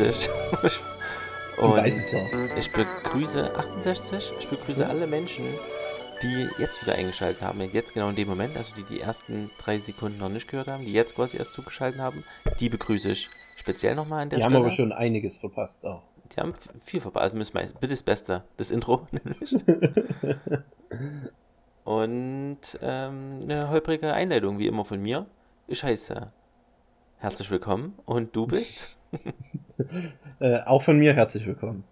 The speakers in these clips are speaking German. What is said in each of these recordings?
60. Und weiß es auch. ich begrüße 68, ich begrüße alle Menschen, die jetzt wieder eingeschaltet haben, jetzt genau in dem Moment, also die die ersten drei Sekunden noch nicht gehört haben, die jetzt quasi erst zugeschaltet haben, die begrüße ich speziell nochmal an der die Stelle. Die haben aber schon einiges verpasst auch. Die haben viel verpasst, also müssen wir, bitte das Beste, das Intro Und ähm, eine holprige Einleitung, wie immer von mir. Ich heiße herzlich willkommen und du bist? äh, auch von mir herzlich willkommen.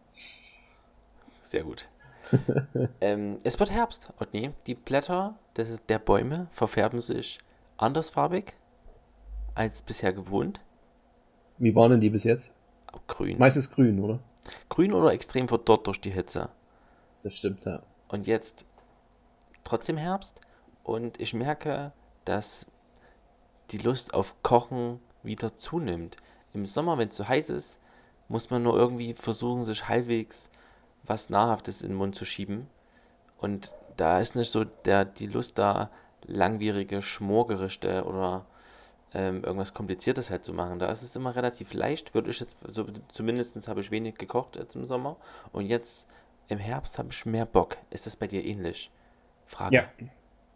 Sehr gut. ähm, es wird Herbst, Otni. Die Blätter des, der Bäume verfärben sich andersfarbig als bisher gewohnt. Wie waren denn die bis jetzt? Grün. Meistens grün, oder? Grün oder extrem verdorrt durch die Hitze. Das stimmt, ja. Und jetzt trotzdem Herbst und ich merke, dass die Lust auf Kochen wieder zunimmt. Im Sommer, wenn es zu heiß ist, muss man nur irgendwie versuchen, sich halbwegs was Nahrhaftes in den Mund zu schieben. Und da ist nicht so der, die Lust da, langwierige Schmorgerichte oder ähm, irgendwas Kompliziertes halt zu machen. Da ist es immer relativ leicht, würde ich jetzt, so, zumindest habe ich wenig gekocht jetzt im Sommer. Und jetzt im Herbst habe ich mehr Bock. Ist das bei dir ähnlich? Frage. Ja,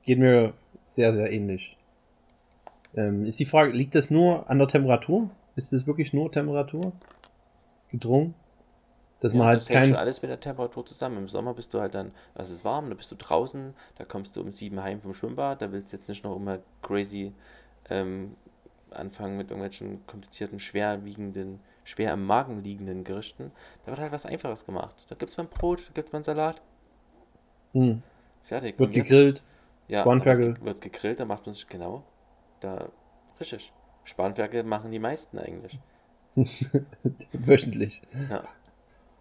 geht mir sehr, sehr ähnlich. Ähm, ist die Frage, liegt das nur an der Temperatur? Ist das wirklich nur Temperatur? Gedrungen? Dass ja, man halt das hängt schon alles mit der Temperatur zusammen. Im Sommer bist du halt dann, es ist warm, da bist du draußen, da kommst du um sieben heim vom Schwimmbad, da willst du jetzt nicht noch immer crazy ähm, anfangen mit irgendwelchen komplizierten, schwerwiegenden, schwer im Magen liegenden Gerichten. Da wird halt was Einfaches gemacht. Da gibt es mal ein Brot, da gibt es mal einen Salat. Hm. Fertig. Wird jetzt, gegrillt. Ja, wird, wird gegrillt, da macht man sich genau. Da, richtig. Spanferkel machen die meisten eigentlich. Wöchentlich. Ja.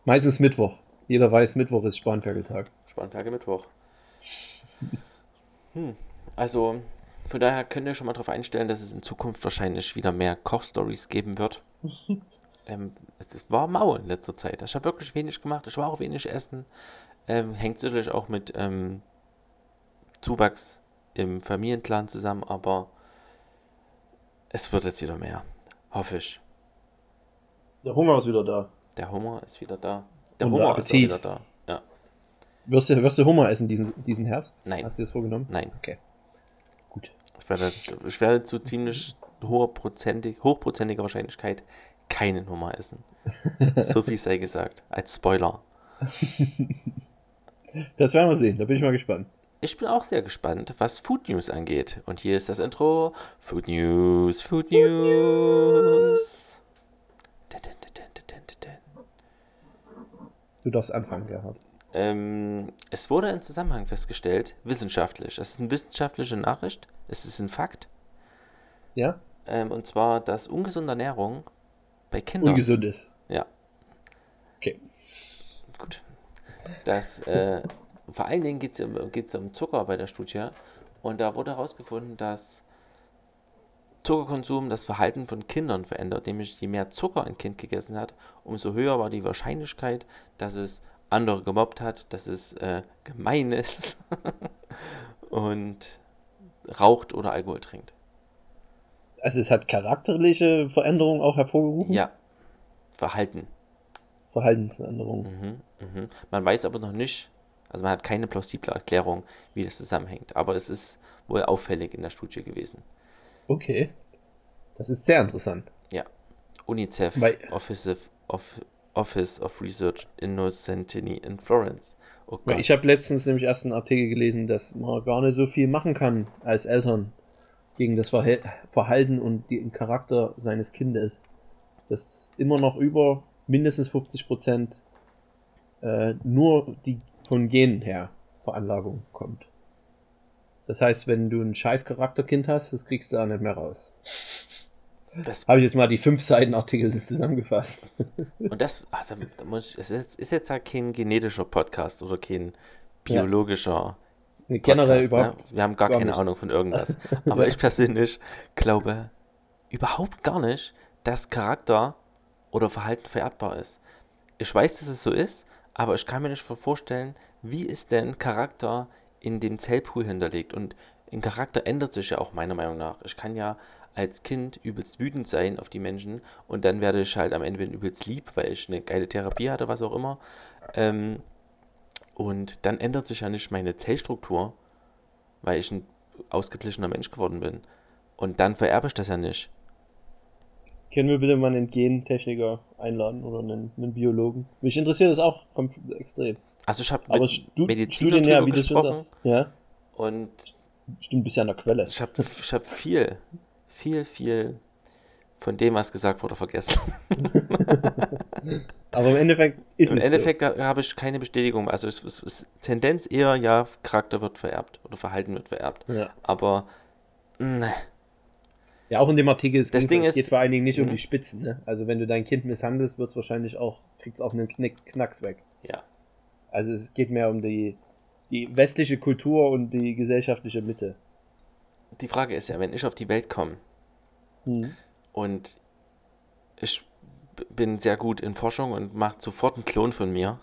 Meistens Mittwoch. Jeder weiß, Mittwoch ist Spanferkeltag. Spanferkel Mittwoch. Hm. Also, von daher könnt ihr schon mal darauf einstellen, dass es in Zukunft wahrscheinlich wieder mehr Kochstories geben wird. ähm, es war mau in letzter Zeit. Ich habe wirklich wenig gemacht. Ich war auch wenig essen. Ähm, hängt sicherlich auch mit ähm, Zuwachs im Familienclan zusammen, aber es wird jetzt wieder mehr. Hoffe ich. Der Hunger ist wieder da. Der Hunger ist wieder da. Der Und Hunger der ist wieder da. Ja. Wirst du, wirst du Hummer essen diesen, diesen Herbst? Nein. Hast du das vorgenommen? Nein. Okay. Gut. Ich werde, ich werde zu ziemlich hochprozentig, hochprozentiger Wahrscheinlichkeit keinen Hummer essen. so viel sei gesagt. Als Spoiler. das werden wir sehen. Da bin ich mal gespannt. Ich bin auch sehr gespannt, was Food News angeht. Und hier ist das Intro. Food News, Food News. Du darfst anfangen, Gerhard. Ähm, es wurde ein Zusammenhang festgestellt, wissenschaftlich. Es ist eine wissenschaftliche Nachricht. Es ist ein Fakt. Ja. Ähm, und zwar, dass ungesunde Ernährung bei Kindern. Ungesund ist. Ja. Okay. Gut. Dass äh, vor allen Dingen geht es um, geht's um Zucker bei der Studie. Und da wurde herausgefunden, dass Zuckerkonsum das Verhalten von Kindern verändert. Nämlich je mehr Zucker ein Kind gegessen hat, umso höher war die Wahrscheinlichkeit, dass es andere gemobbt hat, dass es äh, gemein ist und raucht oder Alkohol trinkt. Also es hat charakterliche Veränderungen auch hervorgerufen? Ja. Verhalten. Verhaltensänderungen. Mhm, mh. Man weiß aber noch nicht, also man hat keine plausible Erklärung, wie das zusammenhängt. Aber es ist wohl auffällig in der Studie gewesen. Okay. Das ist sehr interessant. Ja. UNICEF, Weil, Office of, of, Office of Research Innocentini in Florence. Oh ich habe letztens nämlich erst einen Artikel gelesen, dass man gar nicht so viel machen kann als Eltern gegen das Verhalten und den Charakter seines Kindes. Dass immer noch über mindestens 50 Prozent äh, nur die von Genen her Veranlagung kommt. Das heißt, wenn du ein scheiß Charakterkind hast, das kriegst du da nicht mehr raus. Das habe ich jetzt mal die fünf Seiten Artikel zusammengefasst. Und das, ach, da, da muss ich, es ist, ist jetzt halt kein genetischer Podcast oder kein biologischer. Ja. Generell Podcast, überhaupt. Ne? Wir haben gar, keine nichts. Ahnung von irgendwas. Aber ich persönlich glaube überhaupt gar nicht, dass Charakter oder Verhalten vererbbar ist. Ich weiß, dass es so ist, aber ich kann mir nicht vorstellen, wie ist denn Charakter in dem Zellpool hinterlegt. Und ein Charakter ändert sich ja auch meiner Meinung nach. Ich kann ja als Kind übelst wütend sein auf die Menschen und dann werde ich halt am Ende übelst lieb, weil ich eine geile Therapie hatte, was auch immer. Ähm, und dann ändert sich ja nicht meine Zellstruktur, weil ich ein ausgeglichener Mensch geworden bin. Und dann vererbe ich das ja nicht. Können wir bitte mal einen Gentechniker einladen oder einen, einen Biologen? Mich interessiert das auch extrem. Also ich habe mit Stu Medizin ja, wie gesprochen. Ja. Und stimmt bisher an der Quelle. Ich habe ich hab viel, viel, viel von dem, was gesagt wurde, vergessen. Aber im Endeffekt ist Im es. Im Endeffekt so. habe ich keine Bestätigung. Also es ist Tendenz eher, ja, Charakter wird vererbt oder Verhalten wird vererbt. Ja. Aber ne. Ja, auch in dem Artikel, es, das Ding es geht vor allen Dingen nicht um die Spitzen. Ne? Also wenn du dein Kind misshandelst, wird es wahrscheinlich auch, kriegt es auch einen Knick, Knacks weg. Ja. Also es geht mehr um die, die westliche Kultur und die gesellschaftliche Mitte. Die Frage ist ja, wenn ich auf die Welt komme hm. und ich bin sehr gut in Forschung und mache sofort einen Klon von mir.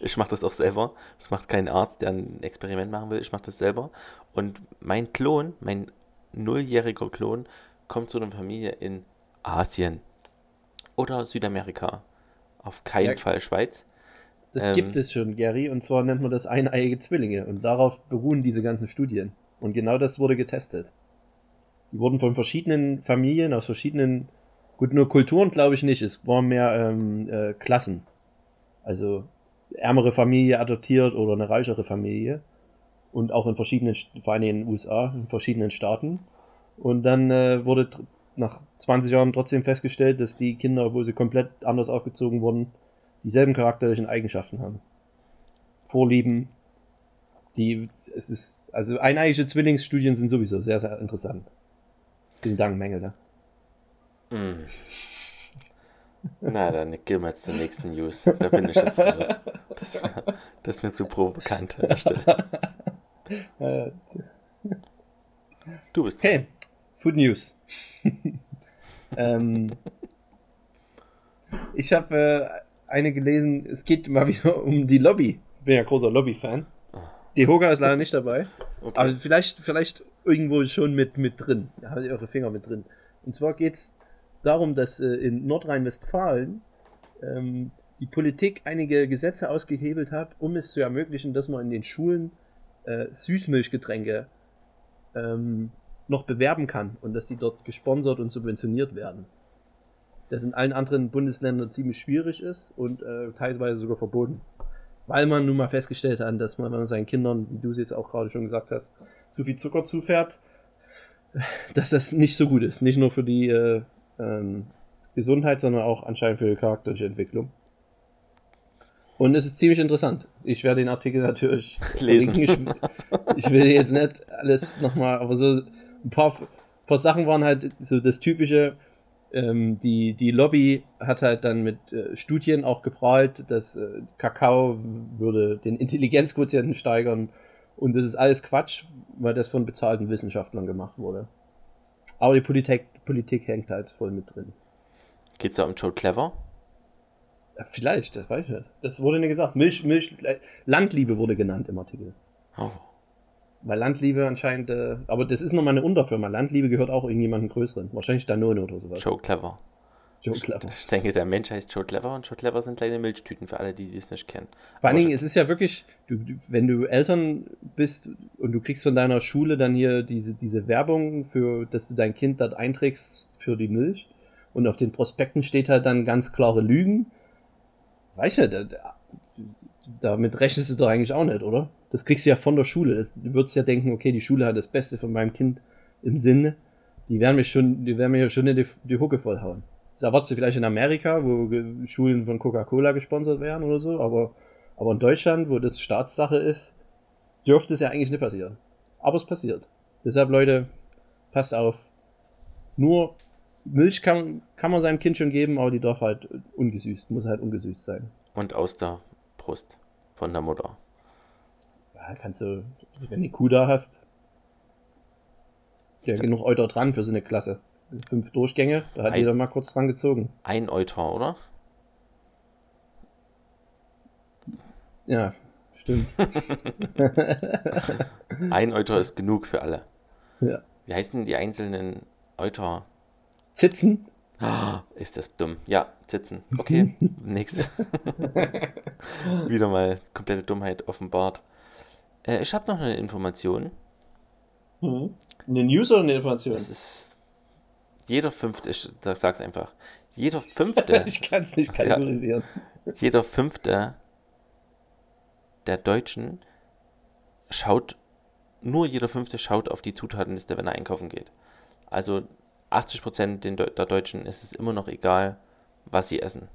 Ich mache das auch selber. Das macht kein Arzt, der ein Experiment machen will. Ich mache das selber. Und mein Klon, mein nulljähriger Klon, kommt zu einer Familie in Asien oder Südamerika. Auf keinen ja, Fall Schweiz. Das ähm, gibt es schon, Gary, und zwar nennt man das eineiige Zwillinge. Und darauf beruhen diese ganzen Studien. Und genau das wurde getestet. Die wurden von verschiedenen Familien, aus verschiedenen, gut, nur Kulturen glaube ich nicht, es waren mehr ähm, äh, Klassen. Also ärmere Familie adoptiert oder eine reichere Familie. Und auch in verschiedenen, vor allem in den USA, in verschiedenen Staaten. Und dann äh, wurde nach 20 Jahren trotzdem festgestellt, dass die Kinder, obwohl sie komplett anders aufgezogen wurden, dieselben charakterlichen Eigenschaften haben. Vorlieben, die, es ist, also eineiige Zwillingsstudien sind sowieso sehr, sehr interessant. Vielen Dank, Mengele. Mm. Na, dann gehen wir jetzt zur nächsten News. Da bin ich jetzt raus. Das, das ist mir zu provokant an der Stelle. Du bist. Okay, Food News. ähm, ich habe äh, eine gelesen, es geht mal wieder um die Lobby. Ich bin ja großer Lobby-Fan. Die Hoga ist leider nicht dabei. Okay. Aber vielleicht, vielleicht irgendwo schon mit, mit drin. Da haben Sie eure Finger mit drin. Und zwar geht es darum, dass äh, in Nordrhein-Westfalen ähm, die Politik einige Gesetze ausgehebelt hat, um es zu ermöglichen, dass man in den Schulen äh, Süßmilchgetränke ähm, noch bewerben kann und dass sie dort gesponsert und subventioniert werden. Das in allen anderen Bundesländern ziemlich schwierig ist und äh, teilweise sogar verboten. Weil man nun mal festgestellt hat, dass man, wenn man seinen Kindern, wie du es jetzt auch gerade schon gesagt hast, zu viel Zucker zufährt, dass das nicht so gut ist. Nicht nur für die äh, ähm, Gesundheit, sondern auch anscheinend für die charakterische Entwicklung. Und es ist ziemlich interessant. Ich werde den Artikel natürlich lesen. Ich, ich, will jetzt nicht alles nochmal, aber so ein paar, paar Sachen waren halt so das typische, ähm, die, die Lobby hat halt dann mit äh, Studien auch geprahlt, dass äh, Kakao würde den Intelligenzquotienten steigern und das ist alles Quatsch, weil das von bezahlten Wissenschaftlern gemacht wurde. Aber die Politik, Politik hängt halt voll mit drin. Geht's da um Joe Clever? Ja, vielleicht, das weiß ich nicht. Das wurde nicht gesagt. Milch, Milch, äh, Landliebe wurde genannt im Artikel. Oh. Weil Landliebe anscheinend, äh, aber das ist nochmal eine Unterfirma. Landliebe gehört auch irgendjemandem größeren. Wahrscheinlich Danone oder sowas. Joe Clever. Joe Clever. Ich, denke, der Mensch heißt Joe Clever und Joe Clever sind kleine Milchtüten für alle, die das nicht kennen. Vor allen Dingen, es ist ja wirklich, du, wenn du Eltern bist und du kriegst von deiner Schule dann hier diese, diese Werbung für, dass du dein Kind dort einträgst für die Milch und auf den Prospekten steht halt dann ganz klare Lügen. Weiß nicht, damit rechnest du doch eigentlich auch nicht, oder? Das kriegst du ja von der Schule. Das, du würdest ja denken, okay, die Schule hat das Beste von meinem Kind im Sinne. Die werden mich schon, die werden mir ja schon die, die Hucke vollhauen. Das erwartest du vielleicht in Amerika, wo Schulen von Coca-Cola gesponsert werden oder so, aber, aber in Deutschland, wo das Staatssache ist, dürfte es ja eigentlich nicht passieren. Aber es passiert. Deshalb, Leute, passt auf. Nur Milch kann, kann man seinem Kind schon geben, aber die darf halt ungesüßt, muss halt ungesüßt sein. Und aus der Brust von der Mutter. Ja, kannst du, wenn du die Kuh da hast, ja, genug Euter dran für so eine Klasse. Fünf Durchgänge, da hat ein, jeder mal kurz dran gezogen. Ein Euter, oder? Ja, stimmt. ein Euter ist genug für alle. Ja. Wie heißen die einzelnen Euter. Zitzen? Ah, Ist das dumm. Ja, sitzen. Okay, nächstes. Wieder mal komplette Dummheit offenbart. Äh, ich habe noch eine Information. Mhm. Eine News oder eine Information? Das ist jeder fünfte, ich sag- sag's einfach. Jeder fünfte, ich kann es nicht kategorisieren. jeder fünfte der Deutschen schaut, nur jeder fünfte schaut auf die Zutatenliste, wenn er einkaufen geht. Also 80% den Deu- der Deutschen ist es immer noch egal, was sie essen.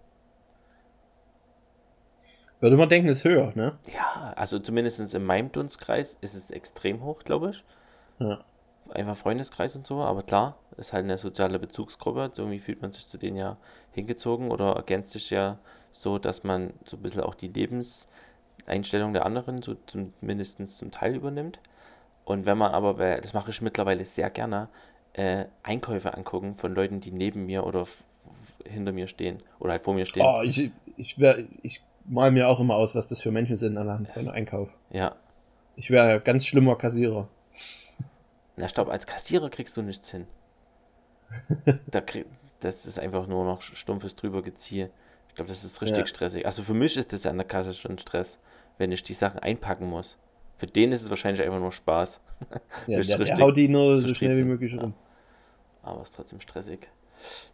Würde man denken, ist höher, ne? Ja, also zumindest in meinem Dunstkreis ist es extrem hoch, glaube ich. Ja. Einfach Freundeskreis und so, aber klar, ist halt eine soziale Bezugsgruppe. Irgendwie fühlt man sich zu denen ja hingezogen oder ergänzt sich ja so, dass man so ein bisschen auch die Lebenseinstellung der anderen so zum, mindestens zum Teil übernimmt. Und wenn man aber, das mache ich mittlerweile sehr gerne, äh, Einkäufe angucken von Leuten, die neben mir oder hinter mir stehen oder halt vor mir stehen. Oh, ich, ich, wär, ich mal mir auch immer aus, was das für Menschen sind anhand von Einkauf. Ja, Ich wäre ganz schlimmer Kassierer. Na, ich glaube, als Kassierer kriegst du nichts hin. da krieg, das ist einfach nur noch stumpfes Drübergeziehe. Ich glaube, das ist richtig Ja. stressig. Also für mich ist das an der Kasse schon Stress, wenn ich die Sachen einpacken muss. Für den ist es wahrscheinlich einfach nur Spaß. Ja, der, der haut die nur so schnell wie möglich Ja. rum. Aber ist trotzdem stressig.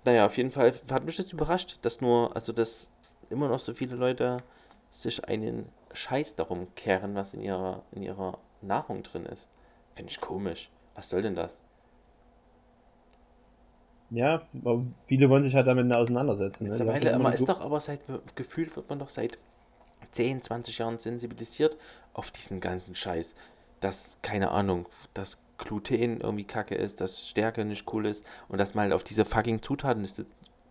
Naja, auf jeden Fall hat mich das überrascht, dass nur, also dass immer noch so viele Leute sich einen Scheiß darum kehren, was in ihrer, in ihrer Nahrung drin ist. Finde ich komisch. Was soll denn das? Ja, viele wollen sich halt damit auseinandersetzen. Ne? Mittlerweile, man ist doch aber seit, gefühlt wird man doch seit 10, 20 Jahren sensibilisiert auf diesen ganzen Scheiß. Dass, keine Ahnung, dass Gluten irgendwie kacke ist, dass Stärke nicht cool ist und dass man halt auf diese fucking Zutatenliste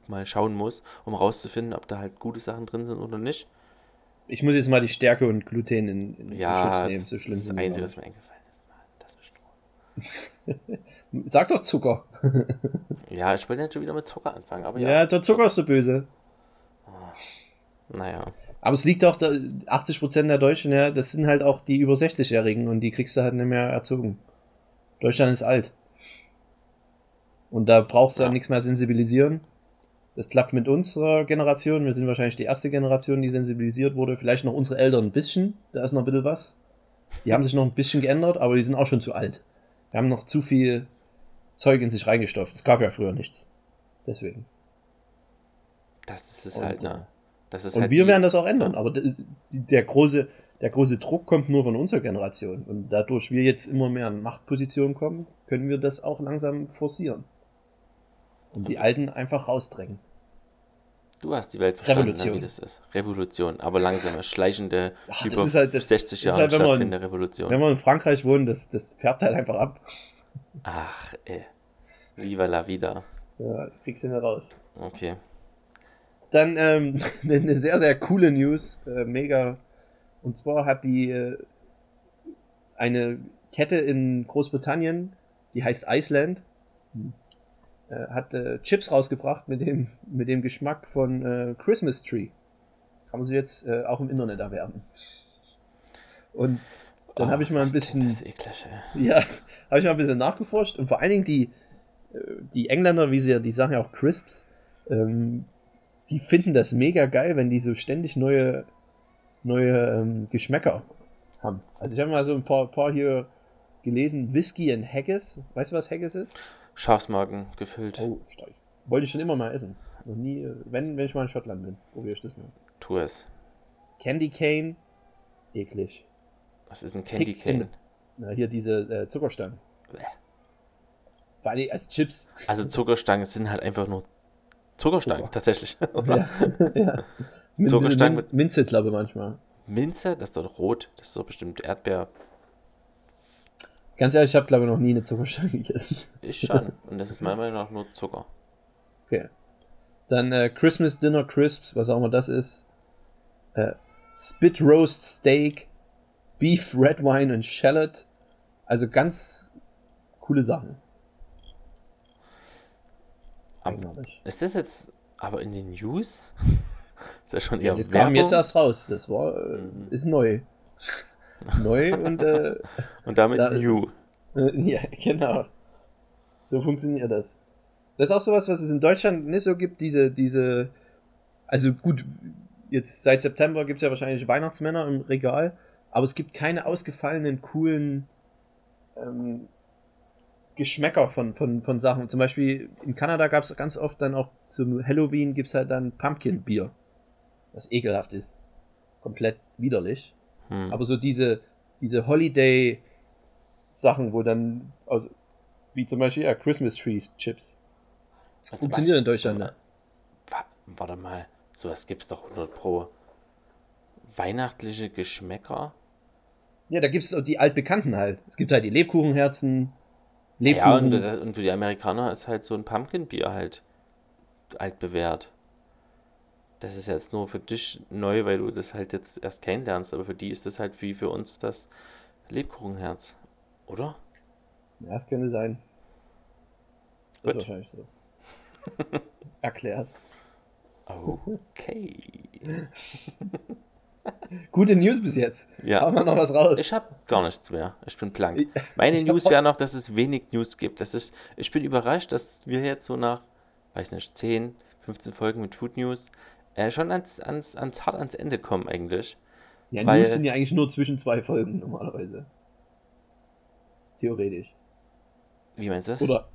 mal schauen muss, um rauszufinden, ob da halt gute Sachen drin sind oder nicht. Ich muss jetzt mal die Stärke und Gluten in, in Ja, Schutz nehmen, das so schlimm ist das Einzige, was mir eingefallen ist. Mann, das ist. Sag doch Zucker. Ja, ich wollte jetzt schon wieder mit Zucker anfangen, aber Ja, ja. der Zucker ist so böse. Naja. Aber es liegt auch, da, 80% der Deutschen, ja, das sind halt auch die über 60-Jährigen und die kriegst du halt nicht mehr erzogen. Deutschland ist alt. Und da brauchst du Ja. ja. nichts mehr sensibilisieren. Das klappt mit unserer Generation. Wir sind wahrscheinlich die erste Generation, die sensibilisiert wurde. Vielleicht noch unsere Eltern ein bisschen. Da ist noch ein bisschen was. Die haben sich noch ein bisschen geändert, aber die sind auch schon zu alt. Die haben noch zu viel Zeug in sich reingestopft. Es gab ja früher nichts. Deswegen. Das ist es Und, halt, ne? Das ist Und halt wir werden das auch ändern, aber d- die- der große, der große Druck kommt nur von unserer Generation. Und dadurch wir jetzt immer mehr in Machtpositionen kommen, können wir das auch langsam forcieren. Und die Alten einfach rausdrängen. Du hast die Welt verstanden, Revolution. ne, wie das ist. Revolution, aber langsame, schleichende, Ach, über halt- das- 60 das ist Jahre halt, wenn man- stattfindende Revolution. Wenn wir in Frankreich wohnen, das, das färbt halt einfach ab. Ach, ey. Viva la vida. Ja, das kriegst du nicht raus. Okay. Dann ähm, eine sehr, sehr coole News. Äh, mega. Und zwar hat die äh, eine Kette in Großbritannien, die heißt Iceland, äh, hat äh, Chips rausgebracht mit dem, mit dem Geschmack von äh, Christmas Tree. Kann man sie jetzt äh, auch im Internet erwerben. Und dann Oh, habe ich mal ein was bisschen. Das eklig, ey. Ja, habe ich mal ein bisschen nachgeforscht und vor allen Dingen die, äh, die Engländer, wie sie ja, die sagen ja auch Crisps, ähm, die finden das mega geil, wenn die so ständig neue, neue ähm, Geschmäcker haben. Also ich habe mal so ein paar, paar hier gelesen, Whisky and Haggis. Weißt du, was Haggis ist? Schafsmagen gefüllt. Oh, steig. Wollte ich schon immer mal essen. Noch nie, äh, wenn, wenn ich mal in Schottland bin, probiere ich das mal. Tu es. Candy Cane, eklig. Was ist ein Candy in- Cane? Na, hier diese äh, Zuckerstangen. Bäh. Vor allem als Chips. Also Zuckerstangen sind halt einfach nur Zuckerstangen, Zucker. tatsächlich. Oder? ja. ja. Zuckerstangen mit Minze, glaube ich, manchmal. Minze, das ist doch rot, das ist doch bestimmt Erdbeer. Ganz ehrlich, ich habe, glaube ich, noch nie eine Zuckerstange gegessen. Ich schon. Und das ist meiner Meinung nach nur Zucker. Okay. Dann äh, Christmas Dinner Crisps, was auch immer das ist. Äh, Spit Roast Steak, Beef Red Wine und Shallot. Also ganz coole Sachen. Eigenartig. Ist das jetzt aber in den News? ist das schon eher das Werbung? kam jetzt erst raus. Das war, äh, Mhm. ist neu. Neu und äh, Und damit Da- New. Äh, ja, genau. So funktioniert das. Das ist auch sowas, was es in Deutschland nicht so gibt, diese, diese, also gut, jetzt seit September gibt es ja wahrscheinlich Weihnachtsmänner im Regal, aber es gibt keine ausgefallenen, coolen ähm, Geschmäcker von, von, von Sachen. Zum Beispiel in Kanada gab es ganz oft dann auch zum Halloween gibt es halt dann Pumpkin-Bier. Was ekelhaft ist. Komplett widerlich. Hm. Aber so diese, diese Holiday-Sachen, wo dann, also, wie zum Beispiel ja, Christmas Trees Chips. Also Funktioniert was- in Deutschland, ne? Wa- Warte mal, sowas gibt's doch 100 pro. Weihnachtliche Geschmäcker? Ja, da gibt es die altbekannten halt. Es gibt halt die Lebkuchenherzen, Ja, Lebkuchen. und, und für die Amerikaner ist halt so ein Pumpkin-Bier halt altbewährt. Das ist jetzt nur für dich neu, weil du das halt jetzt erst kennenlernst, aber für die ist das halt wie für uns das Lebkuchenherz, oder? ja, das könnte sein. Das ist Gut. wahrscheinlich so. Erklärt. Okay. Gute News bis jetzt. Ja. Haben wir noch was raus? Ich habe gar nichts mehr. Ich bin blank. Meine ich News wäre noch, dass es wenig News gibt. Das ist, ich bin überrascht, dass wir jetzt so nach, weiß nicht, 10, 15 Folgen mit Food News äh, schon ans, ans, ans hart ans Ende kommen eigentlich. ja, weil- News sind ja eigentlich nur zwischen zwei Folgen normalerweise. Theoretisch. Wie meinst du das? Oder.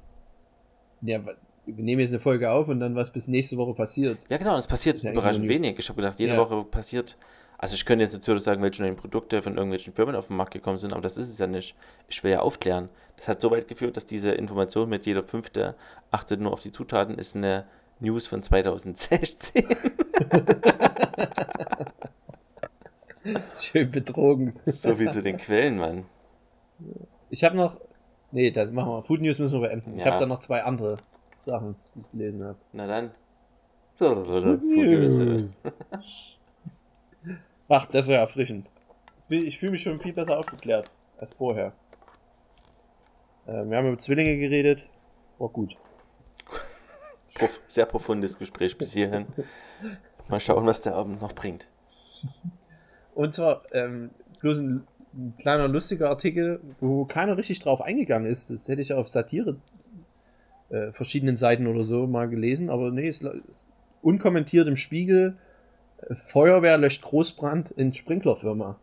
Ja, wir nehmen jetzt eine Folge auf und dann was bis nächste Woche passiert. Ja, genau, und es passiert Ist überraschend wenig. Ich habe gedacht, jede Ja. Woche passiert. Also ich könnte jetzt natürlich sagen, welche neuen Produkte von irgendwelchen Firmen auf den Markt gekommen sind, aber das ist es ja nicht. Ich will ja aufklären. Das hat so weit geführt, dass diese Information mit jeder fünfte achtet nur auf die Zutaten ist eine News von 2016. Schön betrogen. so viel zu den Quellen, Mann. Ich habe noch. Nee, das machen wir. Food News müssen wir beenden. Ich Ja. habe da noch zwei andere Sachen, die ich gelesen habe. Na dann. Food News. Ach, das wäre erfrischend. Ich fühle mich schon viel besser aufgeklärt als vorher. Äh, wir haben über Zwillinge geredet. War gut. Prof sehr profundes Gespräch bis hierhin. Mal schauen, was der Abend noch bringt. Und zwar ähm, bloß ein, ein kleiner lustiger Artikel, wo keiner richtig drauf eingegangen ist. Das hätte ich auf Satire äh, verschiedenen Seiten oder so mal gelesen, aber nee, es ist unkommentiert im Spiegel. Äh, Feuerwehr löscht Großbrand in Sprinklerfirma.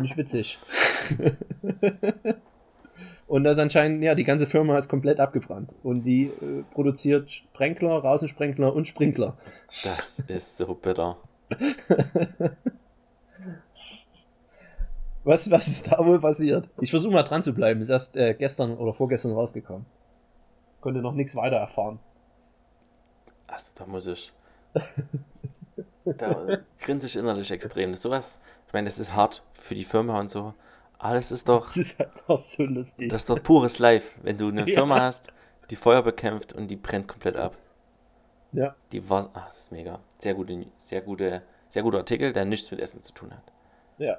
Nicht witzig. Und das anscheinend, ja, die ganze Firma ist komplett abgebrannt. Und die äh, produziert Sprenkler, Rausensprenkler und Sprinkler. Das ist so bitter. Was, was ist da wohl passiert? Ich versuche mal dran zu bleiben. Ist erst äh, gestern oder vorgestern rausgekommen. Konnte noch nichts weiter erfahren. Also, da muss ich. Da grinse ich innerlich extrem. Das ist sowas, ich meine, das ist hart für die Firma und so. Aber das ist doch, Das ist halt auch so lustig. das ist doch pures Life, wenn du eine Ja. Firma hast, die Feuer bekämpft und die brennt komplett ab. ja. Die war, ach, das ist mega. Sehr gute, sehr gute, sehr guter Artikel, der nichts mit Essen zu tun hat. Ja.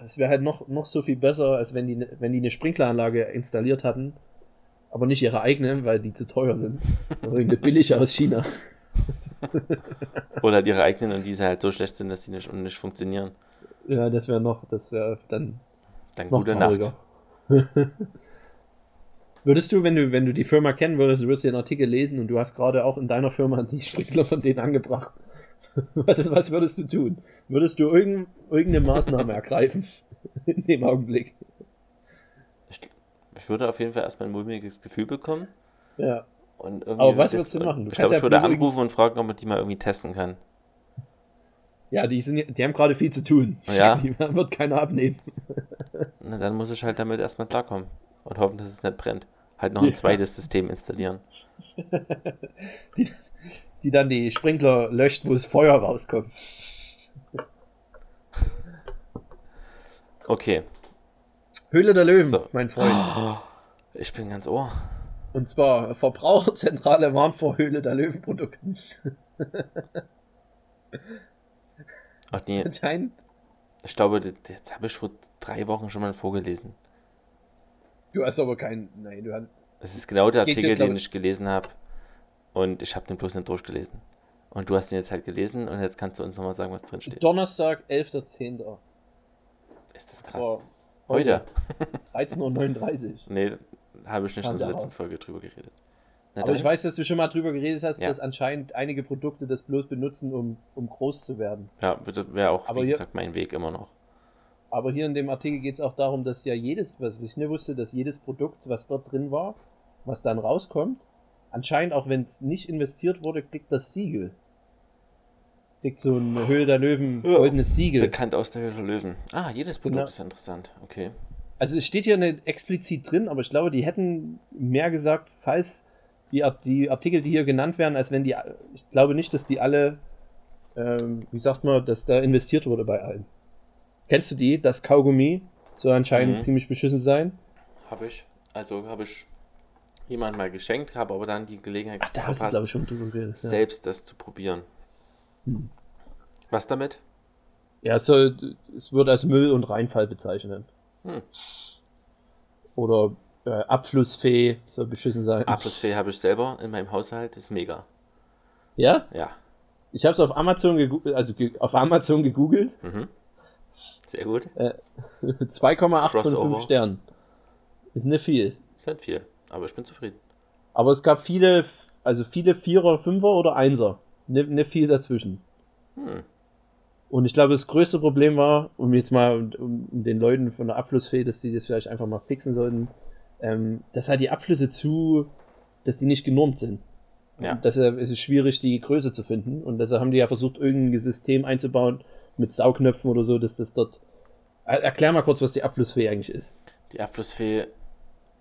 Das wäre halt noch, noch so viel besser, als wenn die, wenn die eine Sprinkleranlage installiert hatten, aber nicht ihre eigene, weil die zu teuer sind. Oder irgendeine billige aus China. Oder ihre eigenen und diese halt so schlecht sind, dass die nicht, und nicht funktionieren. Ja, das wäre noch, das wäre dann Dann noch gute trauriger. Nacht. Würdest du, wenn du, wenn du die Firma kennen würdest, du würdest den Artikel lesen und du hast gerade auch in deiner Firma die Sprinkler von denen angebracht. Was, was würdest du tun? Würdest du irgend, irgendeine Maßnahme ergreifen? In dem Augenblick. Ich, würde auf jeden Fall erstmal ein mulmiges Gefühl bekommen. Ja. Und irgendwie Aber was das- würdest du machen? Du ich glaube, ja ich würde anrufen und fragen, ob man die mal irgendwie testen kann. Ja, die, sind, die haben gerade viel zu tun. Ja. Die wird keiner abnehmen. Na, dann muss ich halt damit erstmal klarkommen und hoffen, dass es nicht brennt. Halt noch ein Ja. zweites System installieren. Die, die dann die Sprinkler löscht, wo das Feuer rauskommt. Okay. Höhle der Löwen, So. mein Freund. Ich bin ganz ohr. Und zwar Verbraucherzentrale warnt vor Höhle der Löwen-Produkten. Ach nee, Anscheinend. Ich glaube, das, das habe ich vor drei Wochen schon mal vorgelesen. Du hast aber keinen. Nein, du hast. Das ist genau der Artikel, jetzt, glaub den ich- gelesen habe. Und ich habe den bloß nicht durchgelesen. Und du hast ihn jetzt halt gelesen und jetzt kannst du uns nochmal sagen, was drin steht. Donnerstag, 11.10. Ist das krass. Vor Heute? 13.39 Uhr. Nee, habe ich nicht in Kam der der letzten raus. Folge drüber geredet. Na Aber ich dann. weiß, dass du schon mal drüber geredet hast, Ja. dass anscheinend einige Produkte das bloß benutzen, um, um groß zu werden. Ja, wäre auch, Aber wie hier- gesagt, mein Weg immer noch. Aber hier in dem Artikel geht es auch darum, dass ja jedes, was ich nicht wusste, dass jedes Produkt, was dort drin war, was dann rauskommt, anscheinend auch wenn es nicht investiert wurde, kriegt das Siegel. Kriegt so ein Höhle der Löwen goldenes Siegel. Bekannt aus der Höhle der Löwen. Ah, jedes Produkt Genau. ist interessant. Okay. Also es steht hier nicht explizit drin, aber ich glaube, die hätten mehr gesagt, falls die, die Artikel, die hier genannt werden, als wenn die, ich glaube nicht, dass die alle, ähm, wie sagt man, dass da investiert wurde bei allen. Kennst du die? Das Kaugummi soll anscheinend Mhm. ziemlich beschissen sein. Habe ich. Also habe ich jemand mal geschenkt, habe aber dann die Gelegenheit Ach, da hast du, glaube ich, schon drüber geredet. Ja. selbst das zu probieren. Hm. Was damit? Ja, es, soll, es wird als Müll und Reinfall bezeichnet. Hm. Oder äh, Abflussfee soll beschissen sein. Abflussfee habe ich selber in meinem Haushalt. Ist mega. Ja? Ja. Ich habe es auf Amazon gegoogelt, also ge auf Amazon gegoogelt. Mhm. Sehr gut. 2,8 von Crossover. 5 Sternen. Ist nicht viel. Ist nicht viel. Aber ich bin zufrieden. Aber es gab viele, also viele Vierer, Fünfer oder Einser. Nicht, nicht viel dazwischen. Hm. Und ich glaube, das größte Problem war, um jetzt mal um, um den Leuten von der Abflussfee, dass die das vielleicht einfach mal fixen sollten, ähm, dass halt die Abflüsse zu, dass die nicht genormt sind. Ja. Deshalb ist es schwierig, die Größe zu finden. Und deshalb haben die ja versucht, irgendein System einzubauen mit Saugnöpfen oder so, dass das dort. Er- Erklär mal kurz, was die Abflussfee eigentlich ist. Die Abflussfee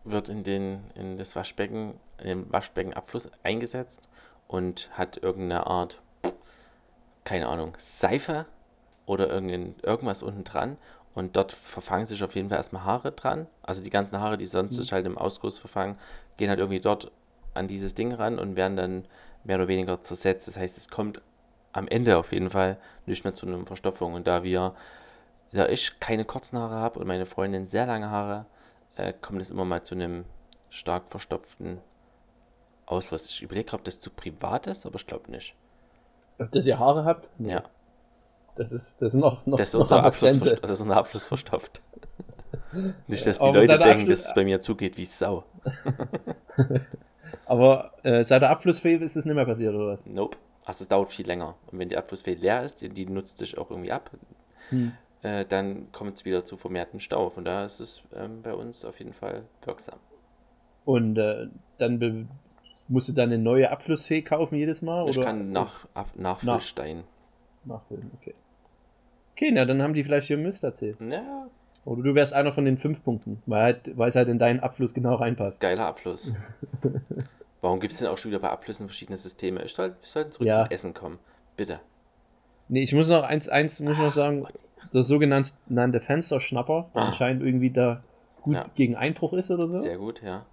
wird in, den, in das Waschbecken, in den Waschbeckenabfluss eingesetzt und hat irgendeine Art, keine Ahnung, Seife oder irgendein, irgendwas unten dran. Und dort verfangen sich auf jeden Fall erstmal Haare dran. Also die ganzen Haare, die sonst sich halt im Ausguss verfangen, gehen halt irgendwie dort an dieses Ding ran und werden dann mehr oder weniger zersetzt. Das heißt, es kommt am Ende auf jeden Fall nicht mehr zu einer Verstopfung. Und da wir, da ich keine kurzen Haare habe und meine Freundin sehr lange Haare, äh, kommt es immer mal zu einem stark verstopften Ausfluss. Ich überlege ob das zu privat ist, aber ich glaube nicht. Dass ihr Haare habt? Ja, Das ist, das ist noch, noch, das ist noch unser verst- das ist unser Abfluss verstopft. Nicht, dass die Aber Leute denken, Abschluss- dass es bei mir zugeht wie Sau. Aber äh, seit der Abflussfee ist es nicht mehr passiert, oder was? Nope. Also es dauert viel länger. Und wenn die Abflussfee leer ist, die, die nutzt sich auch irgendwie ab, Hm. äh, dann kommt es wieder zu vermehrten Stau. Von daher ist es ähm, bei uns auf jeden Fall wirksam. Und äh, dann musst du dann eine neue Abflussfee kaufen jedes Mal? Ich oder? kann nach, ab, Nachfüllstein. nachfüllen. Okay. Okay, na dann haben die vielleicht hier Mist erzählt. Ja, Oder du wärst einer von den fünf Punkten, weil, halt, weil es halt in deinen Abfluss genau reinpasst. geiler Abfluss. Warum gibt es denn auch schon wieder bei Abflüssen verschiedene Systeme? Ich soll, wir sollten zurück Ja. zum Essen kommen. Bitte. Nee, ich muss noch eins, eins muss ich noch sagen, der sogenannte Fensterschnapper, der Ah. anscheinend irgendwie da gut Ja. gegen Einbruch ist oder so, Sehr gut, ja.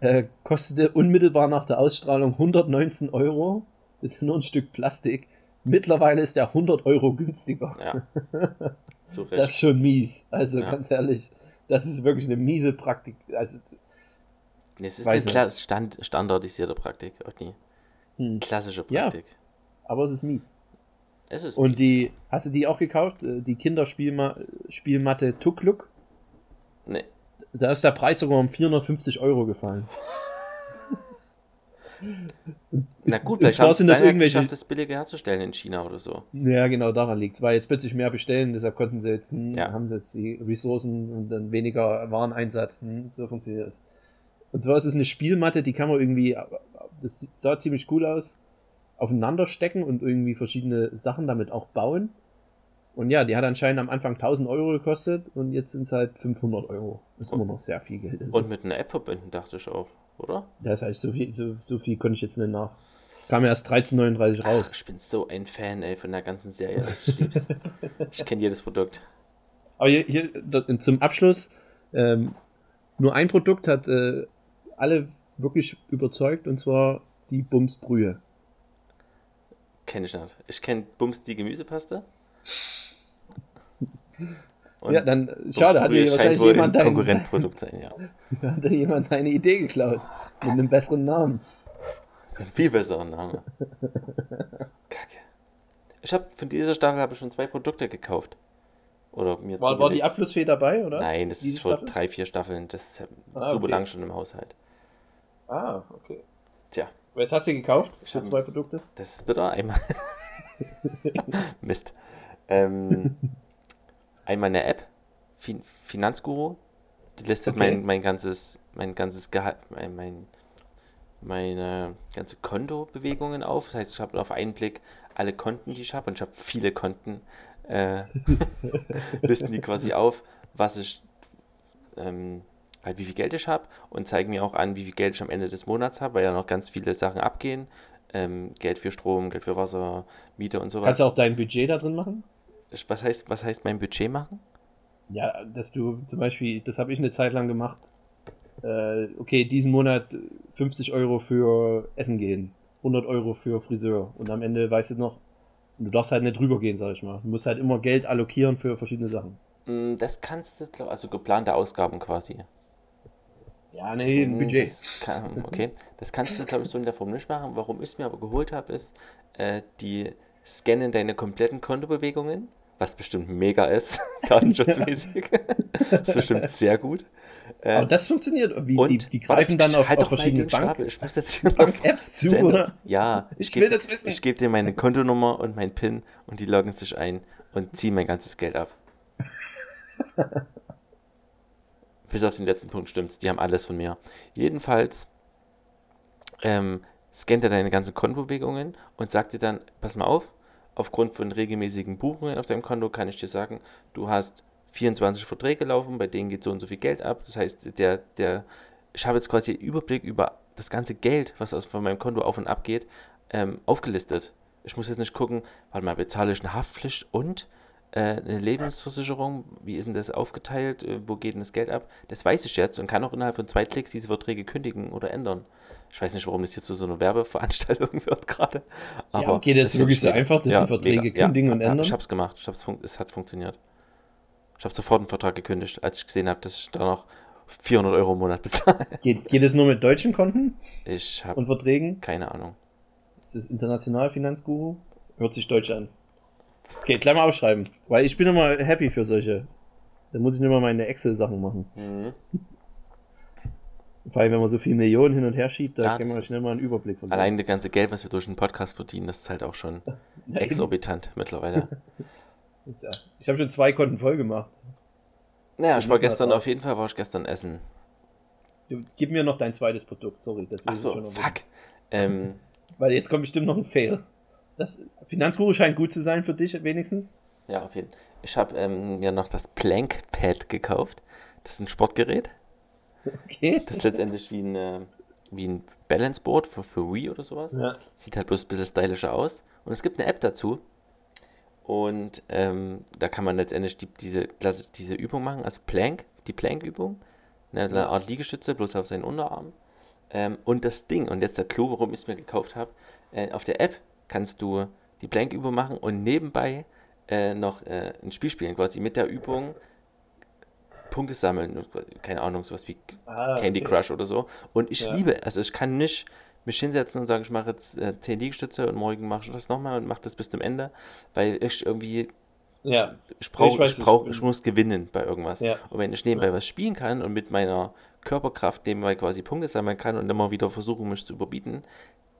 äh, kostete unmittelbar nach der Ausstrahlung 119 Euro. Das ist nur ein Stück Plastik. Mittlerweile ist der 100 Euro günstiger. Ja. Das ist schon mies. Also Ja. ganz ehrlich, das ist wirklich eine miese Praktik. Also, es ist eine Kla stand, standardisierte Praktik, die hm. klassische Ja. Praktik. Aber es ist mies. Es ist Und mies. die, hast du die auch gekauft? Äh, Die Kinderspielmatte Tukluk? Nee, Da ist der Preis sogar um 450 Euro gefallen. na gut, und vielleicht haben sie das irgendwelche- geschafft, das billiger herzustellen in China oder so. Ja, genau, daran liegt es. Weil jetzt plötzlich mehr bestellen, deshalb konnten sie jetzt, hm, Ja. haben sie jetzt die Ressourcen und dann weniger Wareneinsatz. So funktioniert das. Und zwar ist es eine Spielmatte, die kann man irgendwie, das sah ziemlich cool aus, aufeinander stecken und irgendwie verschiedene Sachen damit auch bauen. Und ja, die hat anscheinend am Anfang 1000 Euro gekostet und jetzt sind es halt 500 Euro. Das ist immer noch sehr viel Geld. Also, Und mit einer App verbinden, dachte ich auch, oder? das heißt, so viel, so, so viel konnte ich jetzt nicht nach. Kam erst 13,39 raus. Ach, ich bin so ein Fan, ey, von der ganzen Serie. Ich lieb's. ich kenne jedes Produkt. Aber hier, hier zum Abschluss, ähm, nur ein Produkt hat äh, alle wirklich überzeugt und zwar die Bumsbrühe. Kenne ich nicht. Ich kenne Bums die Gemüsepaste. Und ja, dann schade, hat dir wahrscheinlich wohl jemand, ein dein, Konkurrentprodukt sein, ja. hat dir jemand deine Idee geklaut. Mit einem besseren Namen. Ein viel besserer Name. Kacke. Ich habe von dieser Staffel habe ich schon zwei Produkte gekauft. Oder mir War, war die. Abflussfee dabei, oder? Nein, das Diese ist schon drei, vier Staffeln. Das ist Ah, super okay. lang schon im Haushalt. Ah, okay. Tja. Was hast du gekauft Ich für hab- zwei Produkte? Das ist bitter. Einmal. Mist. Ähm, einmal eine App, fin Finanzguru. Die listet Okay. mein, mein ganzes, mein ganzes Gehalt, mein, mein, meine ganze Kontobewegungen auf. Das heißt, ich habe auf einen Blick alle Konten, die ich habe, und ich habe viele Konten, äh, listen die quasi auf, was ich, ähm, halt wie viel Geld ich habe und zeigen mir auch an, wie viel Geld ich am Ende des Monats habe, weil ja noch ganz viele Sachen abgehen. Ähm, Geld für Strom, Geld für Wasser, Miete und sowas. Kannst du auch dein Budget da drin machen? Was, heißt, was heißt mein Budget machen? Ja, dass du zum Beispiel, das habe ich eine Zeit lang gemacht. Äh, okay, diesen Monat 50 Euro für Essen gehen, 100 Euro für Friseur und am Ende weißt du noch, du darfst halt nicht drüber gehen, sag ich mal. Du musst halt immer Geld allokieren für verschiedene Sachen. Mm, Das kannst du, glaub, also geplante Ausgaben quasi. Ja, nee, ein Mm, Budget. Das kann, okay, das kannst du, glaube ich, so in der Form nicht machen. Warum ich es mir aber geholt habe, ist, äh, die scannen deine kompletten Kontobewegungen, was bestimmt mega ist, datenschutzmäßig. das ist bestimmt sehr gut. Äh, Aber das funktioniert. Wie, und die, die greifen dann auf, halt auf verschiedene den Bank. Ich muss jetzt hier noch Bank-Apps zu, zu oder? Ja, Ich geb- will das wissen. Ich gebe dir meine Kontonummer und mein PIN und die loggen sich ein und ziehen mein ganzes Geld ab. Bis auf den letzten Punkt stimmt's. Die haben alles von mir. Jedenfalls ähm, scannt er deine ganzen Kontobewegungen und sagt dir dann, pass mal auf, aufgrund von regelmäßigen Buchungen auf deinem Konto kann ich dir sagen, du hast 24 Verträge laufen, bei denen geht so und so viel Geld ab. Das heißt, der, der, ich habe jetzt quasi einen Überblick über das ganze Geld, was aus von meinem Konto auf und ab geht, ähm, aufgelistet. Ich muss jetzt nicht gucken, warte mal, bezahle ich eine Haftpflicht und eine Lebensversicherung, wie ist denn das aufgeteilt, äh, wo geht denn das Geld ab? Das weiß ich jetzt und kann auch innerhalb von zwei Klicks diese Verträge kündigen oder ändern. Ich weiß nicht, warum das jetzt zu so einer Werbeveranstaltung wird gerade. Ja, okay, das ist wirklich so mega. einfach, dass die Verträge kündigen und ändern? Ich habe es gemacht, ich hab's es hat funktioniert. Ich habe sofort einen Vertrag gekündigt, als ich gesehen habe, dass ich da noch 400 Euro im Monat bezahle. Geht, geht es nur mit deutschen Konten Ich habe und Verträgen? keine Ahnung. Ist das international Finanzguru? Hört sich deutsch an. Okay, gleich mal aufschreiben. Weil ich bin immer happy für solche. Da muss ich nicht mal meine Excel-Sachen machen. Vor allem, wenn man so viele Millionen hin und her schiebt, da Ja, man ist- schnell mal einen Überblick von Allein das ganze Geld, was wir durch den Podcast verdienen, das ist halt auch schon Ja, exorbitant mittlerweile. Ja. Ich habe schon zwei Konten voll gemacht. Naja, ich war gestern, auf jeden Fall war ich gestern essen. Du, gib mir noch dein zweites Produkt, sorry. Das noch wissen. fuck. Ähm, Weil jetzt kommt bestimmt noch ein Fail. Das Finanzguru scheint gut zu sein für dich wenigstens. ja, auf jeden Fall. Ich habe ähm, mir noch das Plank Pad gekauft. Das ist ein Sportgerät. Okay. Das ist letztendlich wie ein, äh, wie ein Balance Board für, für Wii oder sowas. Ja. Sieht halt bloß ein bisschen stylischer aus. Und es gibt eine App dazu. Und ähm, da kann man letztendlich die, diese, diese Übung machen, also Plank, die Plank-Übung. Ne, eine. Art Liegestütze, bloß auf seinen Unterarm. Ähm, und das Ding, und jetzt der Clou, warum ich es mir gekauft habe, äh, auf der App kannst du die Plank-Übung machen und nebenbei äh, noch äh, ein Spiel spielen, quasi mit der Übung Punkte sammeln. Keine Ahnung, sowas wie Ah, Candy okay. Crush oder so. Und ich Ja. liebe, also ich kann nicht mich hinsetzen und sagen, ich mache jetzt äh, 10 Liegestütze und morgen mache ich das nochmal und mache das bis zum Ende, weil ich irgendwie, Ja, ich Ich brauche, ich, was brauch, ich muss gewinnen bei irgendwas. Ja. Und wenn ich nebenbei was spielen kann und mit meiner Körperkraft nebenbei quasi Punkte sammeln kann und immer wieder versuchen, mich zu überbieten,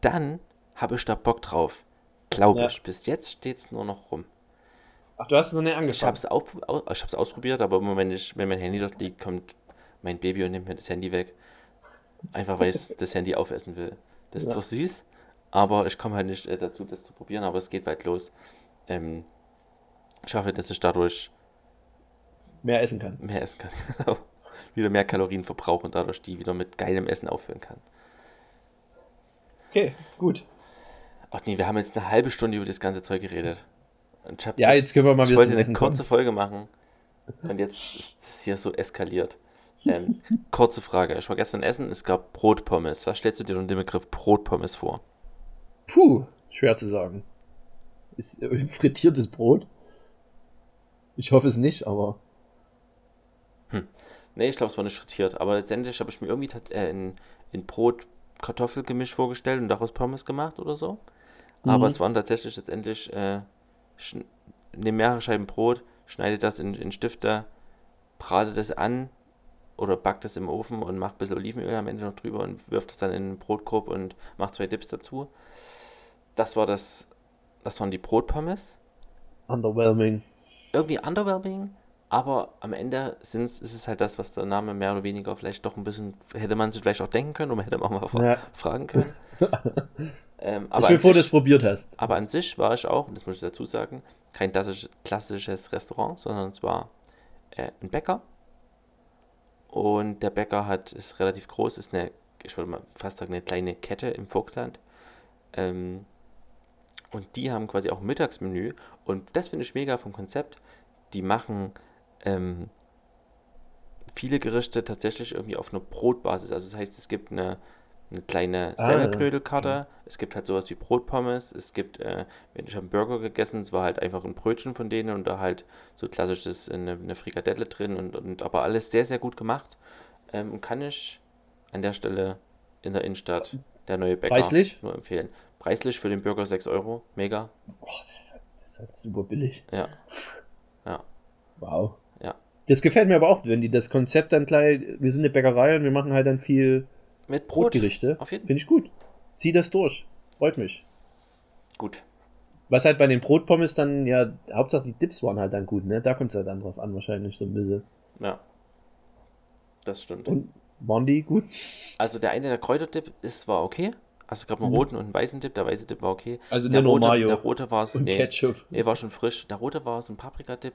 dann habe ich da Bock drauf. Glaube Ja. ich. Bis jetzt steht es nur noch rum. Ach, du hast es noch nicht Ich angefangen. habe es au ich hab's ausprobiert, aber immer wenn, ich, wenn mein Handy dort liegt, kommt mein Baby und nimmt mir das Handy weg. Einfach weil es das Handy aufessen will. Das ist Ja. zwar süß, aber ich komme halt nicht äh, dazu, das zu probieren, aber es geht bald los. Ähm, ich hoffe, dass ich dadurch Mehr essen kann. mehr essen kann. Genau. wieder mehr Kalorien verbrauche und dadurch die wieder mit geilem Essen auffüllen kann. Okay, gut. Ach nee, wir haben jetzt eine halbe Stunde über das ganze Zeug geredet. Ich Ja, jetzt können wir mal ich wieder wollte zum eine kurze kommen. Folge machen und jetzt ist es hier so eskaliert. Ähm, kurze Frage. Ich war gestern essen, es gab Brotpommes. Was stellst du dir unter dem Begriff Brotpommes vor? Puh, schwer zu sagen. Ist äh, frittiertes Brot? Ich hoffe es nicht, aber Nee, ich glaube, es war nicht frittiert, aber letztendlich habe ich mir irgendwie äh, in, in Brot-Kartoffelgemisch vorgestellt und daraus Pommes gemacht oder so. Aber Mhm. es waren tatsächlich letztendlich, äh, nehme mehrere Scheiben Brot, schneide das in, in Stifte, brate das an oder backt es im Ofen und macht ein bisschen Olivenöl am Ende noch drüber und wirft es dann in einen Brotkorb und macht zwei Dips dazu. Das war das, das waren die Brotpommes. Underwhelming. Irgendwie underwhelming, aber am Ende sind's, ist es halt das, was der Name mehr oder weniger vielleicht doch ein bisschen, hätte man sich vielleicht auch denken können und man hätte auch mal Ja. fragen können. ähm, Ich aber, bin an froh, dass du sich, es probiert hast. aber an sich war ich auch, und das muss ich dazu sagen, kein klassisch, klassisches Restaurant, sondern es war äh, ein Bäcker. Und der Bäcker hat, ist relativ groß, ist eine, ich würde mal fast sagen, eine kleine Kette im Vogtland. Ähm, und die haben quasi auch ein Mittagsmenü. Und das finde ich mega vom Konzept. Die machen ähm, viele Gerichte tatsächlich irgendwie auf einer Brotbasis. Also das heißt, es gibt eine, eine kleine Ah, Semmelknödelkarte. Es gibt halt sowas wie Brotpommes. Es gibt, äh, wenn ich habe einen Burger gegessen, es war halt einfach ein Brötchen von denen und da halt so klassisches eine, eine Frikadelle drin und, und aber alles sehr, sehr gut gemacht. Ähm, kann ich an der Stelle in der Innenstadt der neue Bäcker Preislich? nur empfehlen. Preislich für den Burger 6 Euro. Mega. Boah, das ist, das ist halt super billig. Ja. Ja. Wow. Das gefällt mir aber auch, wenn die das Konzept dann gleich, wir sind eine Bäckerei und wir machen halt dann viel Mit Brot. Brotgerichte. Auf jeden Finde ich gut. Zieh das durch. Freut mich. Gut. Was halt bei den Brotpommes dann, ja, Hauptsache die Dips waren halt dann gut, ne? Da kommt es halt dann drauf an, wahrscheinlich so ein bisschen. Ja. Das stimmt. Und waren die gut? Also der eine, der Kräuterdip, ist, war okay. Also es gab einen Mhm. roten und einen weißen Dip. Der weiße Dip war okay. Also der nur rote, Mayo Der rote war so, und nee, Ketchup. nee, war schon frisch. Der rote war so ein Paprikadip.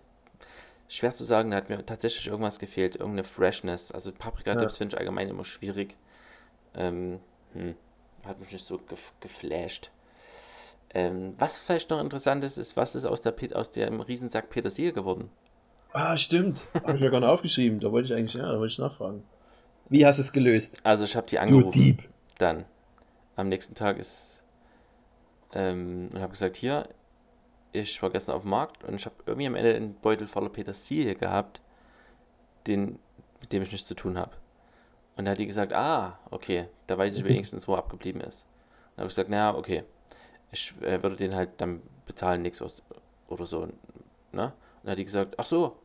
Schwer zu sagen, da hat mir tatsächlich irgendwas gefehlt. Irgendeine Freshness. Also Paprikadips Ja. finde ich allgemein immer schwierig. Ähm, hm, hat mich nicht so gef geflasht. Ähm, was vielleicht noch interessant ist, ist, was ist aus, der, Pet- aus dem Riesensack Petersilie geworden? Ah, stimmt. Habe ich mir gar nicht aufgeschrieben. Da wollte ich eigentlich, ja, da wollte ich nachfragen. Wie hast du es gelöst? Also ich habe die Du angerufen. Dieb. Dann am nächsten Tag ist ähm, und habe gesagt, hier, ich war gestern auf dem Markt und ich habe irgendwie am Ende einen Beutel voller Petersilie gehabt, den, mit dem ich nichts zu tun habe. Und da hat die gesagt, ah, okay, da weiß ich wenigstens, wo er abgeblieben ist. Dann habe ich gesagt, naja, okay, ich äh, würde den halt dann bezahlen, nichts oder so, ne? Und dann hat die gesagt, ach so,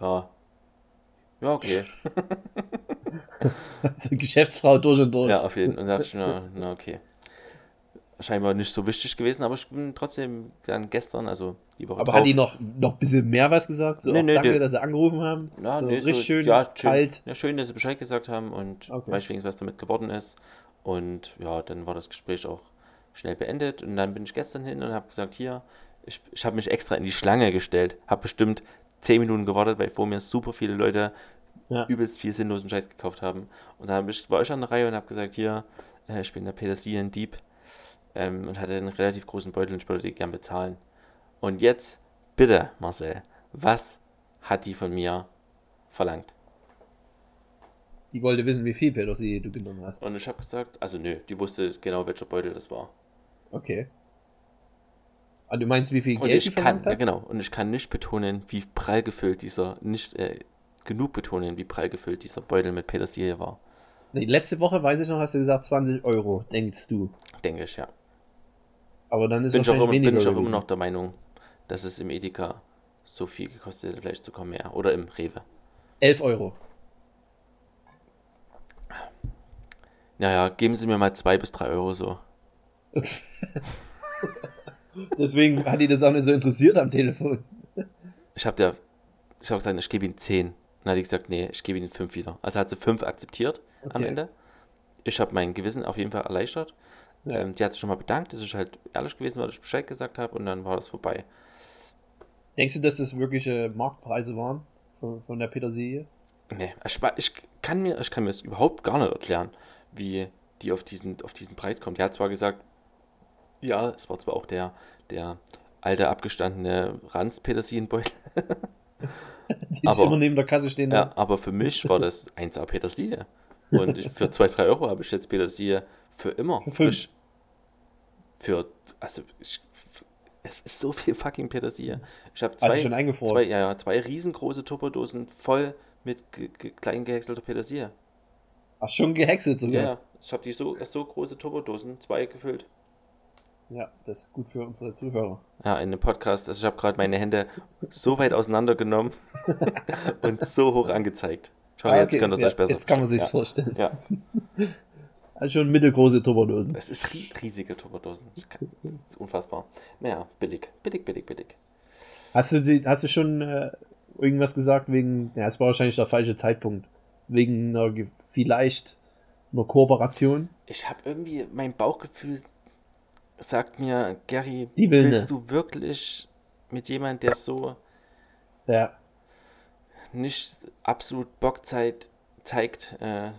ja, ja, okay. Also Geschäftsfrau durch und durch. Ja, auf jeden Fall. Und dachte ich, na, na okay. Scheinbar nicht so wichtig gewesen, aber ich bin trotzdem dann gestern, also die Woche Aber drauf, hat die noch, noch ein bisschen mehr was gesagt? So, Nee, nee, danke, der- dass sie angerufen haben. ja, so nee, richtig so, schön ja, schön, kalt. Ja, schön, dass sie Bescheid gesagt haben und Okay. weiß wenigstens, was damit geworden ist. Und ja, dann war das Gespräch auch schnell beendet. Und dann bin ich gestern hin und habe gesagt, hier, ich, ich habe mich extra in die Schlange gestellt, habe bestimmt 10 Minuten gewartet, weil vor mir super viele Leute Ja. übelst viel sinnlosen Scheiß gekauft haben. Und dann war ich an der Reihe und habe gesagt, hier, äh, ich bin der Petersilien-Dieb ähm, und hatte einen relativ großen Beutel und ich würde die gern bezahlen. Und jetzt, bitte, Marcel, was hat die von mir verlangt? Die wollte wissen, wie viel Petersilie du genommen hast. Und ich habe gesagt, also nö, die wusste genau, welcher Beutel das war. Okay. Ah, du meinst, wie viel Und Geld die ich kann, ja, genau, und ich kann nicht betonen, wie prall gefüllt dieser, nicht äh, genug betonen, wie prall gefüllt dieser Beutel mit Petersilie war. Nee, letzte Woche, weiß ich noch, hast du gesagt 20 Euro, denkst du. Denke ich, ja. Aber dann ist bin ich auch, immer, bin ich auch immer noch der Meinung, dass es im Edeka so viel gekostet hätte, vielleicht sogar mehr. Oder im Rewe. 11 Euro. Naja, geben Sie mir mal zwei bis drei Euro so. Deswegen hat die das auch nicht so interessiert am Telefon. Ich habe der, ich habe gesagt, ich gebe Ihnen zehn. Dann hat die gesagt, nee, ich gebe Ihnen fünf wieder. Also hat sie fünf akzeptiert am Okay. Ende. Ich habe mein Gewissen auf jeden Fall erleichtert. Ähm, die hat sich schon mal bedankt, dass ich halt ehrlich gewesen war, dass ich Bescheid gesagt habe und dann war das vorbei. Denkst du, dass das wirkliche Marktpreise waren von, von der Petersilie? Nee, ich, ich kann mir, ich kann mir das überhaupt gar nicht erklären, wie die auf diesen, auf diesen Preis kommt. Die hat zwar gesagt, ja, es war zwar auch der, der alte abgestandene Ranz-Petersilienbeutel, Die Aber- immer neben der Kasse stehen. ja, aber für mich war das 1A Petersilie. Und ich, für 2, 3 Euro habe ich jetzt Petersilie für immer Für frisch. Für, also, ich, es ist so viel fucking Petersilie. Ich habe zwei, schon eingefroren? zwei, ja, ja, zwei riesengroße Tupperdosen voll mit ge, ge, klein gehäckselter Petersilie. Ach, schon gehäckselt Ja, sogar. ja. Ich habe die so, so große Tupperdosen, zwei gefüllt. Ja, das ist gut für unsere Zuhörer. Ja, in einem Podcast. Also ich habe gerade meine Hände so weit auseinandergenommen und so hoch angezeigt. Schau, Ah, jetzt okay, könnt ihr es ja, euch besser Jetzt kann man sich ja. vorstellen. Ja, Also schon mittelgroße Tupperdosen. es ist ri riesige Tupperdosen. Das ist unfassbar. Naja, billig, billig, billig, billig. Hast du, die, hast du schon äh, irgendwas gesagt wegen, ja, es war wahrscheinlich der falsche Zeitpunkt, wegen einer, vielleicht einer Kooperation? Ich habe irgendwie, mein Bauchgefühl sagt mir, Gary, willst ne. du wirklich mit jemand, der so Ja, nicht absolut Bockzeit zeigt, äh,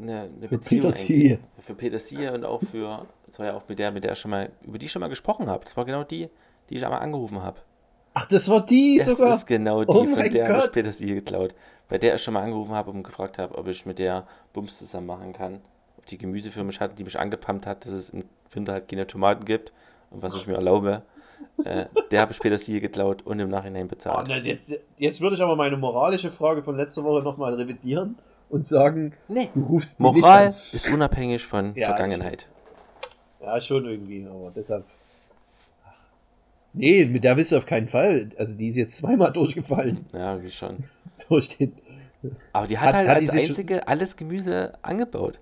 eine, eine Für Beziehung Petersilie. Für Petersilie und auch für, das war ja auch mit der, mit der ich schon mal, über die ich schon mal gesprochen habe. Das war genau die, die ich einmal angerufen habe. Ach, das war die Das sogar. ist genau die, Oh von der habe ich. Petersilie geklaut. Bei der ich schon mal angerufen habe und gefragt habe, ob ich mit der Bums zusammen machen kann. Ob die Gemüse für mich hat, die mich angepumpt hat, dass es im Winter halt keine Tomaten gibt und was ich mir erlaube. Äh, der habe ich Petersilie geklaut und im Nachhinein Oh, bezahlt. ne, jetzt, jetzt würde ich aber meine moralische Frage von letzter Woche nochmal revidieren und sagen, Nee, du rufst die Moral nicht an. ist unabhängig von Ja, Vergangenheit. Ja, schon irgendwie, aber deshalb. Ach. Nee, mit der bist du auf keinen Fall. Also die ist jetzt zweimal durchgefallen. Ja, wie schon. Durch den. Aber die hat, Hat- halt hat als einzige alles Gemüse angebaut.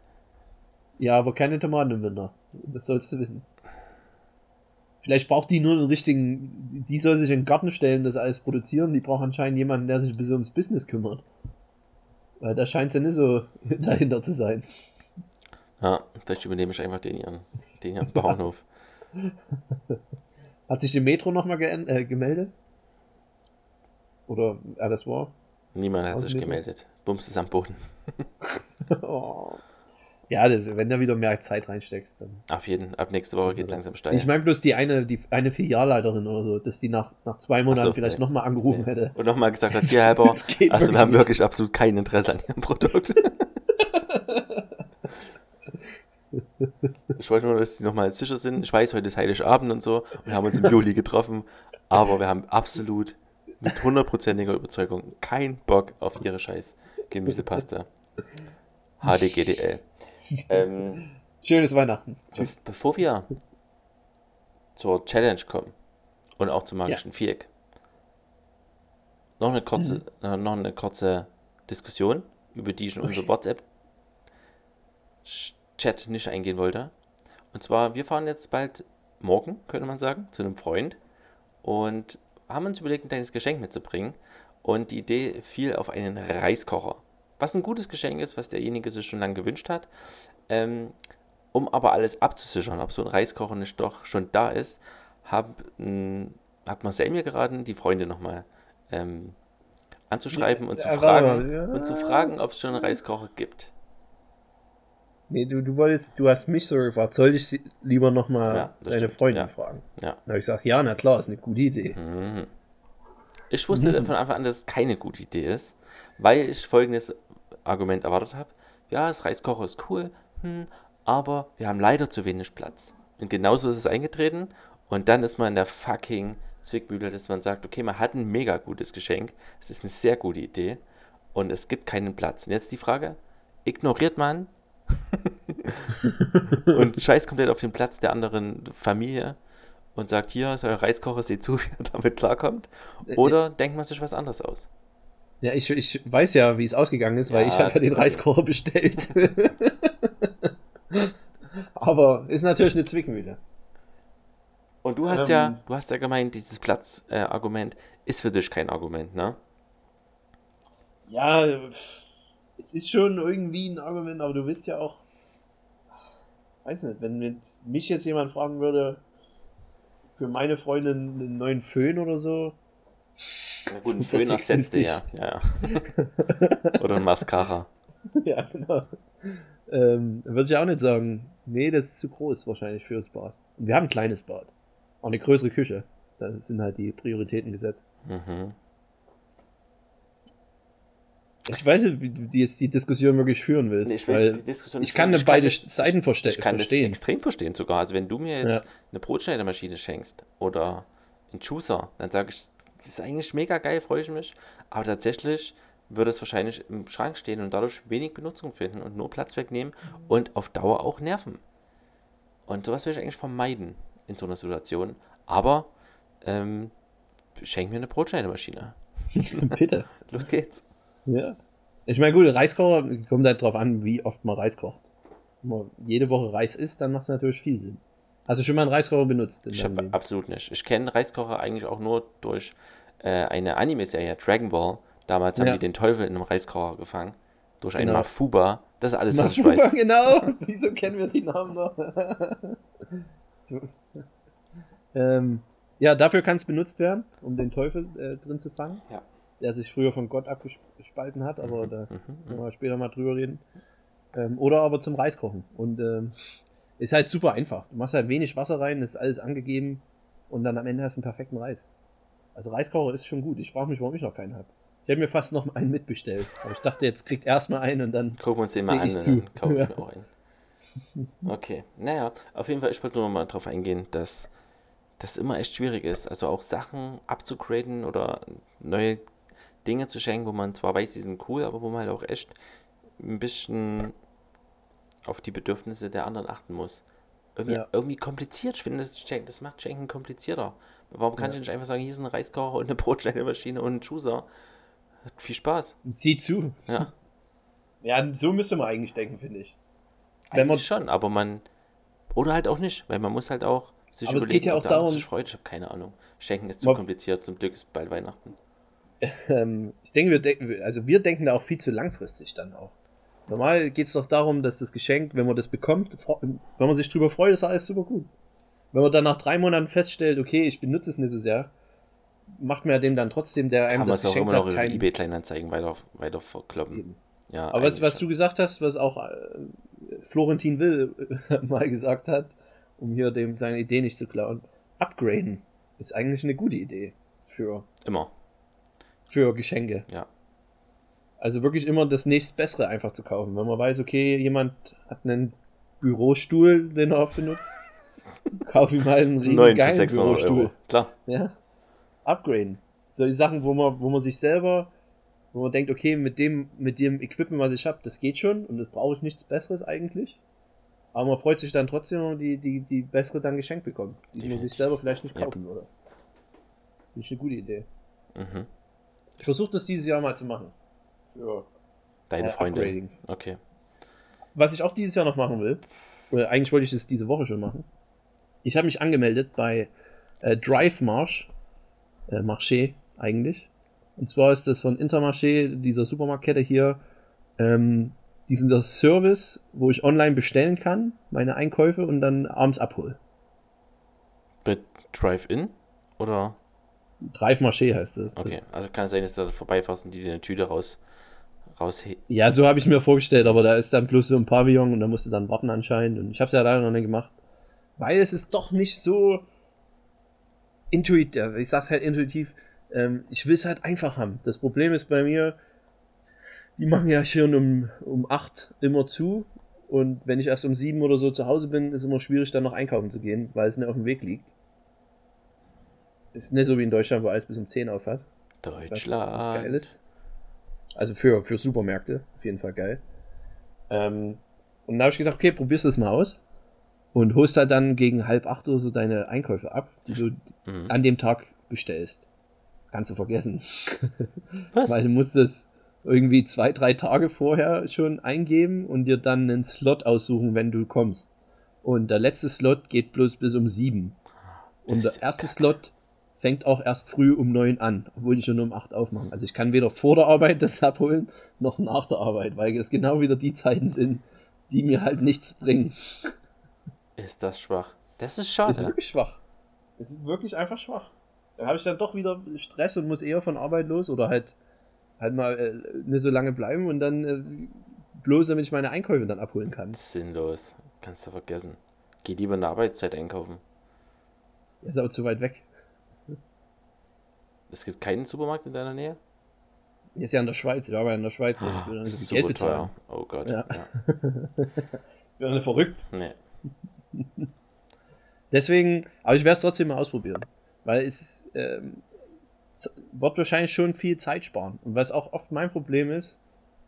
Ja, aber keine Tomaten im Winter. Das sollst du wissen. Vielleicht braucht die nur einen richtigen. Die soll sich in den Garten stellen, das alles produzieren. Die braucht anscheinend jemanden, der sich ein bisschen ums Business kümmert. Weil da scheint ja nicht so dahinter zu sein. Ja, vielleicht übernehme ich einfach den ihren, den ihren Bauernhof. Hat sich die Metro nochmal äh, gemeldet? Oder das war? Niemand hat sich gemeldet. Bums ist am Boden. oh. Ja, das, wenn du wieder mehr Zeit reinsteckst, dann. Auf jeden Ab nächste Woche geht es langsam steil. Ich meine bloß die eine, die eine Filialleiterin oder so, dass die nach, nach zwei Monaten so, vielleicht nee. nochmal angerufen hätte. Und nochmal gesagt hat, hier halber, also wir haben nicht. wirklich absolut kein Interesse an ihrem Produkt. ich wollte nur, dass die nochmal sicher sind. Ich weiß, heute ist Heiligabend und so. Wir haben uns im Juli getroffen. Aber wir haben absolut mit hundertprozentiger Überzeugung keinen Bock auf ihre scheiß Gemüsepaste. HDGDL. Ähm, Schönes Weihnachten. Be bevor wir zur Challenge kommen und auch zum magischen Viereck, noch eine kurze, äh, noch eine kurze Diskussion, über die ich in unser WhatsApp-Chat nicht eingehen wollte. Und zwar, wir fahren jetzt bald morgen, könnte man sagen, zu einem Freund und haben uns überlegt, ein kleines Geschenk mitzubringen. Und die Idee fiel auf einen Reiskocher. Was ein gutes Geschenk ist, was derjenige sich schon lange gewünscht hat. Ähm, um aber alles abzusichern, ob so ein Reiskocher nicht doch schon da ist, hab, m, hat Marcel mir geraten, die Freunde nochmal ähm, anzuschreiben und zu Ja, fragen, ja. und zu fragen, ob es schon einen Reiskocher gibt. Nee, du, du wolltest, du hast mich so gefragt, sollte ich sie lieber nochmal Ja, seine stimmt, Freundin ja. fragen? Ja. Da habe ich gesagt, ja, na klar, ist eine gute Idee. Mhm. Ich wusste von Anfang an, dass es keine gute Idee ist, weil ich folgendes Argument erwartet habe. Ja, das Reiskocher ist cool, hm, aber wir haben leider zu wenig Platz. Und genauso ist es eingetreten. Und dann ist man in der fucking Zwickmühle, dass man sagt, okay, man hat ein mega gutes Geschenk, es ist eine sehr gute Idee und es gibt keinen Platz. Und jetzt die Frage, ignoriert man und scheißt komplett auf den Platz der anderen Familie und sagt, hier ist euer Reiskocher, seht zu, wie ihr damit klarkommt. Oder denkt man sich was anderes aus? Ja, ich, ich weiß ja, wie es ausgegangen ist, weil Ja, ich habe ja den okay. Reiskocher bestellt. Aber ist natürlich eine Zwickmühle. Und du hast Ähm. ja, du hast ja gemeint, dieses Platzargument ist für dich kein Argument, ne? Ja, es ist schon irgendwie ein Argument, aber du wisst ja auch, weiß nicht, wenn mit mich jetzt jemand fragen würde, für meine Freundin einen neuen Föhn oder so, Na gut, ein Föhn ersetzt ja. ja, ja. Oder ein Mascara. ja, genau, ähm, dann würde ich auch nicht sagen, nee, das ist zu groß wahrscheinlich fürs Bad. Wir haben ein kleines Bad. Auch eine größere Küche. Da sind halt die Prioritäten gesetzt. Mhm. Ich weiß nicht, wie du jetzt die Diskussion wirklich führen willst, Nee, ich weil ich kann führen. beide das- Seiten verste Ich kann das verstehen. extrem verstehen sogar. Also wenn du mir jetzt Ja. eine Brotschneidemaschine schenkst oder einen Juicer, dann sage ich, das ist eigentlich mega geil, freue ich mich. Aber tatsächlich würde es wahrscheinlich im Schrank stehen und dadurch wenig Benutzung finden und nur Platz wegnehmen und auf Dauer auch nerven. Und sowas will ich eigentlich vermeiden in so einer Situation. Aber ähm, schenk mir eine Brotschneidemaschine. Bitte. Los geht's. Ja. Ich meine, gut, Reiskocher kommt halt drauf an, wie oft man Reis kocht. Wenn man jede Woche Reis isst, dann macht es natürlich viel Sinn. Hast du schon mal einen Reiskocher benutzt? Ich habe absolut nicht. Ich kenne Reiskocher eigentlich auch nur durch äh, eine Anime-Serie, Dragon Ball. Damals haben Ja. die den Teufel in einem Reiskocher gefangen. Durch einen Genau. Mafuba. Das ist alles, was ich weiß. genau. Wieso kennen wir die Namen noch? ähm, ja, dafür kann es benutzt werden, um den Teufel äh, drin zu fangen. Ja. Der sich früher von Gott abgespalten hat, aber da Mhm, können wir später mal drüber reden. Ähm, oder aber zum Reiskochen. Und ähm, ist halt super einfach. Du machst halt wenig Wasser rein, ist alles angegeben und dann am Ende hast du einen perfekten Reis. Also Reiskocher ist schon gut. Ich frage mich, warum ich noch keinen habe. Ich hätte mir fast noch einen mitbestellt. Aber ich dachte, jetzt kriegt erstmal einen und dann Gucken wir uns den mal an zu. dann kaufe ich Ja. mir auch einen. Okay, naja, auf jeden Fall, ich wollte nur noch mal darauf eingehen, dass das immer echt schwierig ist. Also auch Sachen abzugraden oder neue Dinge zu schenken, wo man zwar weiß, die sind cool, aber wo man halt auch echt ein bisschen auf die Bedürfnisse der anderen achten muss. Irgendwie, Ja. irgendwie kompliziert. Ich finde, das, das macht Schenken komplizierter. Warum kann Ja. ich nicht einfach sagen, hier ist ein Reiskocher und eine Brotschneidemaschine und ein Juicer? Hat viel Spaß. sieh zu. Ja. Ja, so müsste man eigentlich denken, finde ich. Wenn man, Eigentlich schon, aber man. Oder halt auch nicht, weil man muss halt auch sich Aber es geht ja auch darum- sich freut. Ich habe keine Ahnung. Schenken ist zu Man- kompliziert, zum Glück ist bald Weihnachten. ähm, ich denke, wir denken, also wir denken da auch viel zu langfristig dann auch. Normal geht es doch darum, dass das Geschenk, wenn man das bekommt, wenn man sich drüber freut, ist alles super gut. Wenn man dann nach drei Monaten feststellt, okay, ich benutze es nicht so sehr, macht mir dem dann trotzdem, der einem Kann man das es auch geschenkt immer noch hat, über kein... eBay Kleinanzeigen weiter, weiter verkloppen. Ja, Aber was, was du gesagt hast, was auch äh, Florentin Will mal gesagt hat, um hier dem seine Idee nicht zu klauen, upgraden ist eigentlich eine gute Idee für, Immer. für Geschenke. Ja. Also wirklich immer das nächstbessere einfach zu kaufen. Wenn man weiß, okay, jemand hat einen Bürostuhl, den er oft benutzt, kauf ihm mal einen riesen 9 für geilen 600 Bürostuhl. Euro. Klar. Ja. Upgraden. Solche Sachen, wo man, wo man sich selber, wo man denkt, okay, mit dem, mit dem Equipment, was ich habe, das geht schon und das brauche ich nichts Besseres eigentlich. Aber man freut sich dann trotzdem, wenn man die, die, die bessere dann geschenkt bekommt, die man sich selber vielleicht nicht Yep. kaufen würde. Finde ich eine gute Idee. Mhm. Ich versuche das dieses Jahr mal zu machen. Für Deine äh, Freundin. Upgrading. Okay. Was ich auch dieses Jahr noch machen will, oder eigentlich wollte ich das diese Woche schon machen. Ich habe mich angemeldet bei äh, Drive Marsh, äh, Marché eigentlich. Und zwar ist das von Intermarché, dieser Supermarktkette hier, ähm, dieser Service, wo ich online bestellen kann, meine Einkäufe und dann abends abhole. Mit Drive-In? Oder? Drive Marché heißt das. Okay. das Also kann es sein, dass du da vorbeifährst und die dir eine Tüte raus, raus ja, so habe ich mir vorgestellt, aber da ist dann bloß so ein Pavillon und da musst du dann warten anscheinend. Und ich habe es ja leider noch nicht gemacht. Weil es ist doch nicht so intuitiv, ich sag's halt intuitiv, ähm, ich will es halt einfach haben. Das Problem ist bei mir, die machen ja schon um, um 8 immer zu. Und wenn ich erst um 7 oder so zu Hause bin, ist immer schwierig, dann noch einkaufen zu gehen, weil es nicht auf dem Weg liegt. Ist nicht so wie in Deutschland, wo alles bis um 10 auf hat. Was, Deutschland. was geil ist. Also für, für Supermärkte, auf jeden Fall geil. Ähm, und da habe ich gedacht, okay, probierst du das mal aus. Und holst halt dann gegen halb acht oder so deine Einkäufe ab, die du Mhm. an dem Tag bestellst. Kannst du vergessen. Was? Weil du musst es irgendwie zwei, drei Tage vorher schon eingeben und dir dann einen Slot aussuchen, wenn du kommst. Und der letzte Slot geht bloß bis um sieben. Und der erste. Slot fängt auch erst früh um neun an, obwohl die schon um acht aufmachen. Also ich kann weder vor der Arbeit das abholen, noch nach der Arbeit, weil es genau wieder die Zeiten sind, die mir halt nichts bringen. Ist das schwach. Das ist Das ist schade. wirklich schwach. Das ist wirklich einfach schwach. Da habe ich dann doch wieder Stress und muss eher von Arbeit los oder halt halt mal äh, nicht so lange bleiben und dann äh, bloß damit ich meine Einkäufe dann abholen kann. Sinnlos. Kannst du vergessen. Geh lieber in der Arbeitszeit einkaufen. Ist aber zu weit weg. Es gibt keinen Supermarkt in deiner Nähe? Ist ja in der Schweiz, ich arbeite in der Schweiz. ich will so viel Geld Super bezahlen. teuer. Oh Gott. Ja. Ja. Ich verrückt. Nee. Deswegen, aber ich werde es trotzdem mal ausprobieren. Weil es ähm, wird wahrscheinlich schon viel Zeit sparen. Und was auch oft mein Problem ist,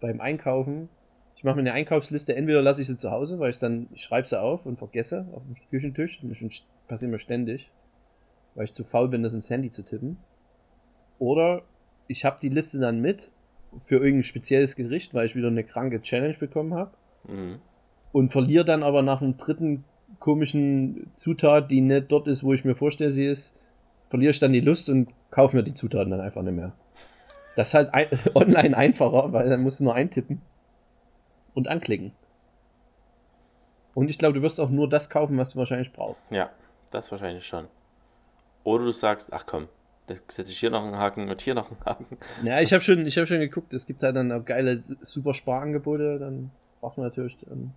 beim Einkaufen, ich mache mir eine Einkaufsliste, entweder lasse ich sie zu Hause, weil ich dann, schreibe sie auf und vergesse auf dem Küchentisch. Das ist passiert mir ständig. Weil ich zu faul bin, das ins Handy zu tippen. Oder ich habe die Liste dann mit für irgendein spezielles Gericht, weil ich wieder eine kranke Challenge bekommen habe. Mhm. Und verliere dann aber nach dem dritten komischen Zutat, die nicht dort ist, wo ich mir vorstelle, sie ist, verliere ich dann die Lust und kaufe mir die Zutaten dann einfach nicht mehr. Das ist halt ein, online einfacher, weil dann musst du nur eintippen und anklicken. Und ich glaube, du wirst auch nur das kaufen, was du wahrscheinlich brauchst. Ja, das wahrscheinlich schon. Oder du sagst, ach komm, da setze ich hier noch einen Haken und hier noch einen Haken. Ja, ich habe schon, ich hab schon geguckt, es gibt halt dann auch geile super Sparangebote, dann braucht man natürlich dann.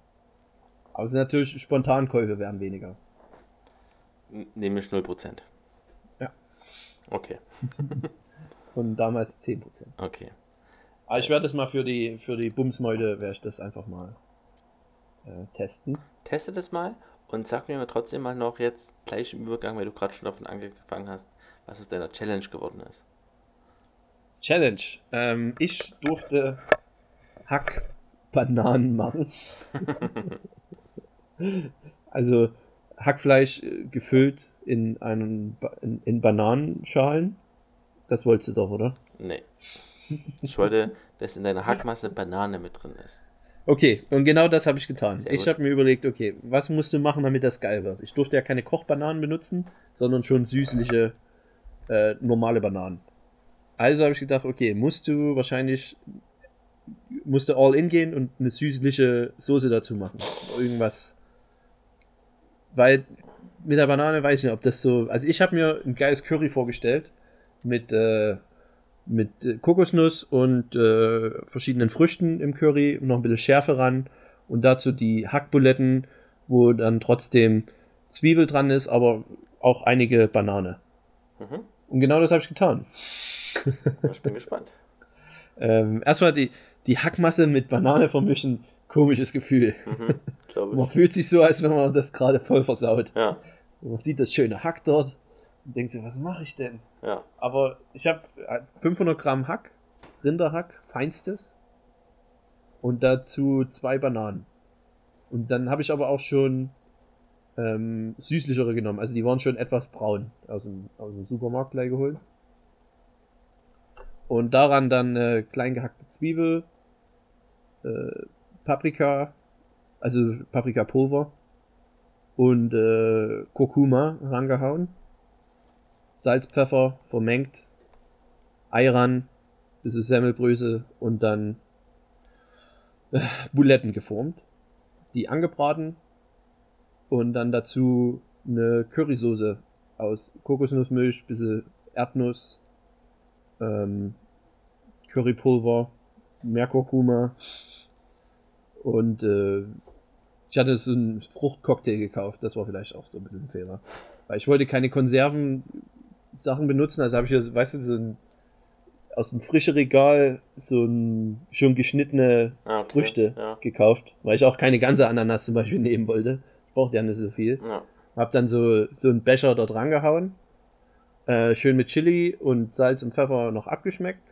Aber es sind natürlich Spontankäufe werden weniger. Nämlich 0%. Ja. Okay, Von damals 10%. okay. Aber ich werde das mal für die, für die Bumsmeute, werde ich das einfach mal äh, testen. Teste das mal und sag mir trotzdem mal noch jetzt gleich im Übergang, weil du gerade schon davon angefangen hast, was aus deiner Challenge geworden ist. Challenge. Ähm, ich durfte Hackbananen machen. also Hackfleisch äh, gefüllt in einen ba in, in Bananenschalen. Das wolltest du doch, oder? Nee. Ich wollte, dass in deiner Hackmasse Banane mit drin ist. Okay, und genau das habe ich getan. Ich habe mir überlegt, okay, was musst du machen, damit das geil wird? Ich durfte ja keine Kochbananen benutzen, sondern schon süßliche, äh, normale Bananen. Also habe ich gedacht, okay, musst du wahrscheinlich, musst du all in gehen und eine süßliche Soße dazu machen. Irgendwas. Weil mit der Banane weiß ich nicht, ob das so. Also ich habe mir ein geiles Curry vorgestellt mit, äh, mit äh, Kokosnuss und äh, verschiedenen Früchten im Curry und noch ein bisschen Schärfe ran und dazu die Hackbuletten, wo dann trotzdem Zwiebel dran ist, aber auch einige Banane. Mhm. Und genau das habe ich getan. Ich bin gespannt. Ähm, erstmal die, die Hackmasse mit Banane vermischen, komisches Gefühl. Mhm. Man fühlt sich so, als wenn man das gerade voll versaut. Ja, man sieht das schöne Hack dort und denkt sich, was mache ich denn? ja. Aber ich habe 500 Gramm Hack, Rinderhack, feinstes. Und dazu zwei Bananen. Und dann habe ich aber auch schon ähm, süßlichere genommen. Also die waren schon etwas braun aus dem, aus dem Supermarkt gleich geholt. Und daran dann äh, klein gehackte Zwiebel, äh, Paprika, also Paprikapulver und äh, Kurkuma rangehauen. Salz, Pfeffer, vermengt, Ei ran, bisschen Semmelbrösel und dann äh, Buletten geformt, die angebraten und dann dazu eine Currysoße aus Kokosnussmilch, bisschen Erdnuss, ähm, Currypulver, mehr Kurkuma und äh, ich hatte so einen Fruchtcocktail gekauft, das war vielleicht auch so ein bisschen ein Fehler. Weil ich wollte keine Konserven Sachen benutzen, also habe ich hier, weißt du, so ein aus dem frischen Regal so ein schon geschnittene Ah, okay. Früchte Ja. gekauft, weil ich auch keine ganze Ananas zum Beispiel nehmen wollte. Ich brauchte ja nicht so viel. Ja. Hab dann so, so einen Becher dort rangehauen. Äh, schön mit Chili und Salz und Pfeffer noch abgeschmeckt.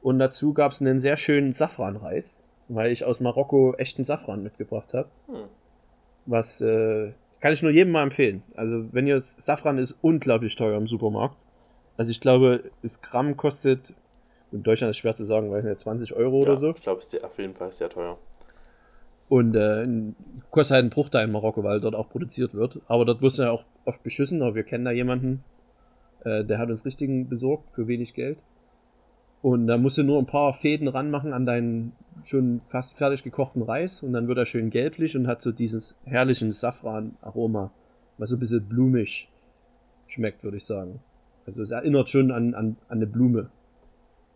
Und dazu gab es einen sehr schönen Safranreis, weil ich aus Marokko echten Safran mitgebracht habe. Hm. Was äh, kann ich nur jedem mal empfehlen. Also, wenn ihr Safran ist unglaublich teuer im Supermarkt. Also, ich glaube, das Gramm kostet, in Deutschland ist schwer zu sagen, weil nicht 20 Euro oder ja, so. Ich glaube, es ist auf jeden Fall sehr teuer. Und äh, kostet halt einen Bruchteil in Marokko, weil dort auch produziert wird. Aber dort wirst du ja auch oft beschissen, aber wir kennen da jemanden, äh, der hat uns richtigen besorgt für wenig Geld. Und da musst du nur ein paar Fäden ranmachen an deinen schon fast fertig gekochten Reis und dann wird er schön gelblich und hat so dieses herrlichen Safran-Aroma, was so ein bisschen blumig schmeckt, würde ich sagen. Also es erinnert schon an, an, an eine Blume,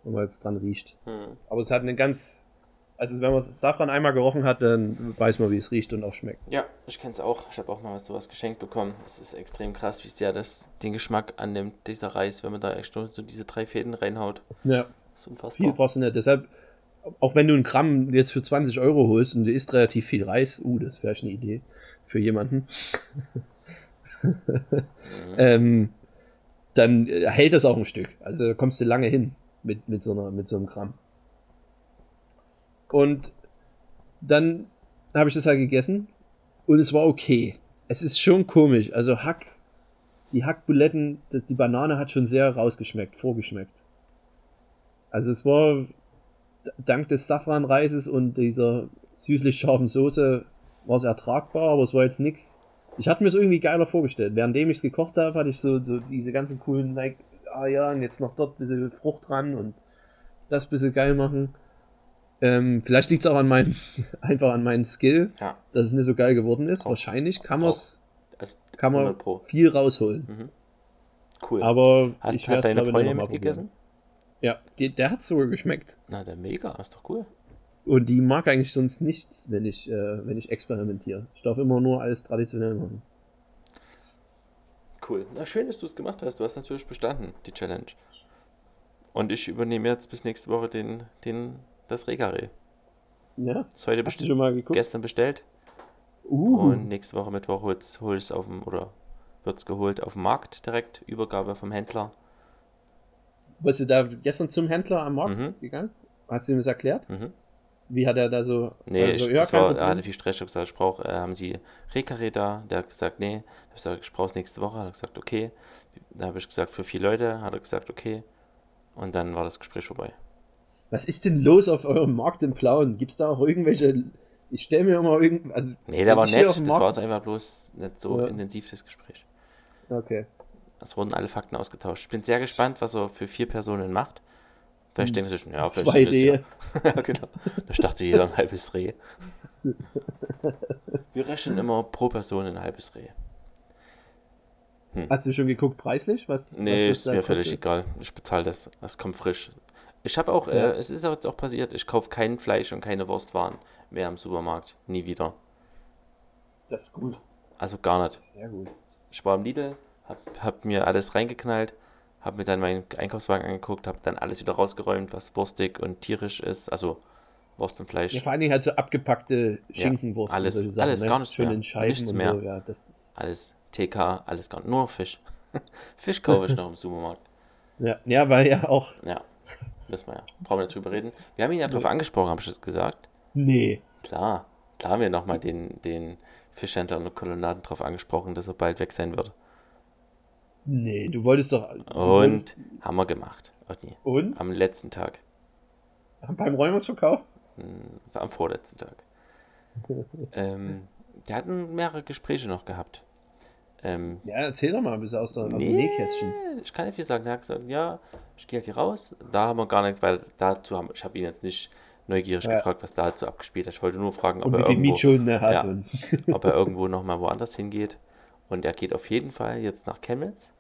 wenn man jetzt dran riecht. Hm. Aber es hat eine ganz. Also, wenn man Safran einmal gerochen hat, dann weiß man, wie es riecht und auch schmeckt. Ja, ich kenne es auch. Ich habe auch mal sowas geschenkt bekommen. Es ist extrem krass, wie sehr das den Geschmack annimmt, dieser Reis, wenn man da echt so diese drei Fäden reinhaut. Ja, viel brauchst du nicht. Deshalb, auch wenn du einen Gramm jetzt für 20 Euro holst und du isst relativ viel Reis, uh, das wäre eine Idee für jemanden, Mhm. ähm, dann hält das auch ein Stück. Also da kommst du lange hin mit, mit, so, einer, mit so einem Gramm. Und dann habe ich das halt gegessen und es war okay. Es ist schon komisch. Also Hack, die Hackbuletten, die Banane hat schon sehr rausgeschmeckt, vorgeschmeckt. Also es war, dank des Safranreises und dieser süßlich scharfen Soße war es ertragbar, aber es war jetzt nichts. Ich hatte mir es irgendwie geiler vorgestellt. Währenddem ich es gekocht habe, hatte ich so, so diese ganzen coolen, like, ah ja, und jetzt noch dort ein bisschen Frucht dran und das ein bisschen geil machen. Ähm, vielleicht liegt es auch an meinem, einfach an meinem Skill, Ja. dass es nicht so geil geworden ist. Auch. Wahrscheinlich kann man Also kann man 100 Pro. viel rausholen. Mhm. Cool. Aber Hast, ich werde hat deine glaube ich, Freundin noch mal mitgegessen? Ja, die, der hat sogar geschmeckt. Na, der mega, ist doch cool. Und die mag eigentlich sonst nichts, wenn ich, äh, wenn ich experimentiere. Ich darf immer nur alles traditionell machen. Cool. Na, schön, dass du es gemacht hast. Du hast natürlich bestanden, die Challenge. Und ich übernehme jetzt bis nächste Woche den, den, das Regaré. Ja, Ist heute hast du schon mal geguckt? gestern bestellt. Uh, Und nächste Woche Mittwoch ich es auf dem, oder wird es geholt auf dem Markt direkt, Übergabe vom Händler. bist du da gestern zum Händler am Markt Mhm. gegangen? Hast du ihm das erklärt? Mhm. Wie hat er da so... Nee, also, ich, das war, er hatte viel Stress. Ich habe gesagt, ich brauche, äh, haben Sie Rekaré da? Der hat gesagt, nee. Ich habe gesagt, ich brauche es nächste Woche. Hat er gesagt, okay. Da habe ich gesagt, für vier Leute. Hat er gesagt, okay. Und dann war das Gespräch vorbei. Was ist denn los auf eurem Markt in Plauen? Gibt es da auch irgendwelche... Ich stelle mir immer irgend... Also, Nee, der war nett. Das war jetzt einfach bloß nicht so Ja. intensiv, das Gespräch. Okay. Es wurden alle Fakten ausgetauscht. Ich bin sehr gespannt, was er für vier Personen macht. Vielleicht denken sie schon, ja, vielleicht Hm. Zwei es ja- Rehe. ja, genau. Da dachte jeder ein halbes Reh. Wir rechnen immer pro Person ein halbes Reh. Hast du schon geguckt preislich? Was, Nee, was ist mir völlig kostet? egal. Ich bezahle das. Das kommt frisch. Ich habe auch, Ja. äh, es ist jetzt auch passiert, ich kaufe kein Fleisch und keine Wurstwaren mehr im Supermarkt. Nie wieder. Das ist gut. Also gar nicht. Sehr gut. Ich war im Lidl, hab, hab mir alles reingeknallt, hab mir dann meinen Einkaufswagen angeguckt, hab dann alles wieder rausgeräumt, was wurstig und tierisch ist. Also Wurst und Fleisch. Ja, vor allen Dingen halt so abgepackte Schinkenwurst alles- und solche Sachen, alles, ne? gar nichts Schön mehr. Scheiben Nichts mehr. so. Ja, das ist, Alles TK, alles gar Nur noch Fisch. Fisch kaufe ich noch im Supermarkt. ja, ja, weil ja auch. Ja, wissen wir ja. Brauchen wir nicht drüber reden. Wir haben ihn ja darauf angesprochen, habe ich es gesagt. Nee. Klar, klar haben wir nochmal den, den Fischhändler und Kolonnaden darauf angesprochen, dass er bald weg sein wird. Nee, du wolltest doch. du Und wolltest, haben wir gemacht. Otni. und? Am letzten Tag. Beim Räumungsverkauf? Hm, am vorletzten Tag. ähm, wir hatten mehrere Gespräche noch gehabt. Ähm, Ja, erzähl doch mal ein bisschen aus, der, aus dem Nee, Nähkästchen. ich kann nicht viel sagen. Er hat gesagt, ja, ich gehe halt hier raus. Da haben wir gar nichts weiter dazu. Haben, ich habe ihn jetzt nicht neugierig Ja. gefragt, was dazu abgespielt hat. Ich wollte nur fragen, ob Und er irgendwo. Ja. Ob er irgendwo nochmal woanders hingeht. Und er geht auf jeden Fall jetzt nach Chemnitz.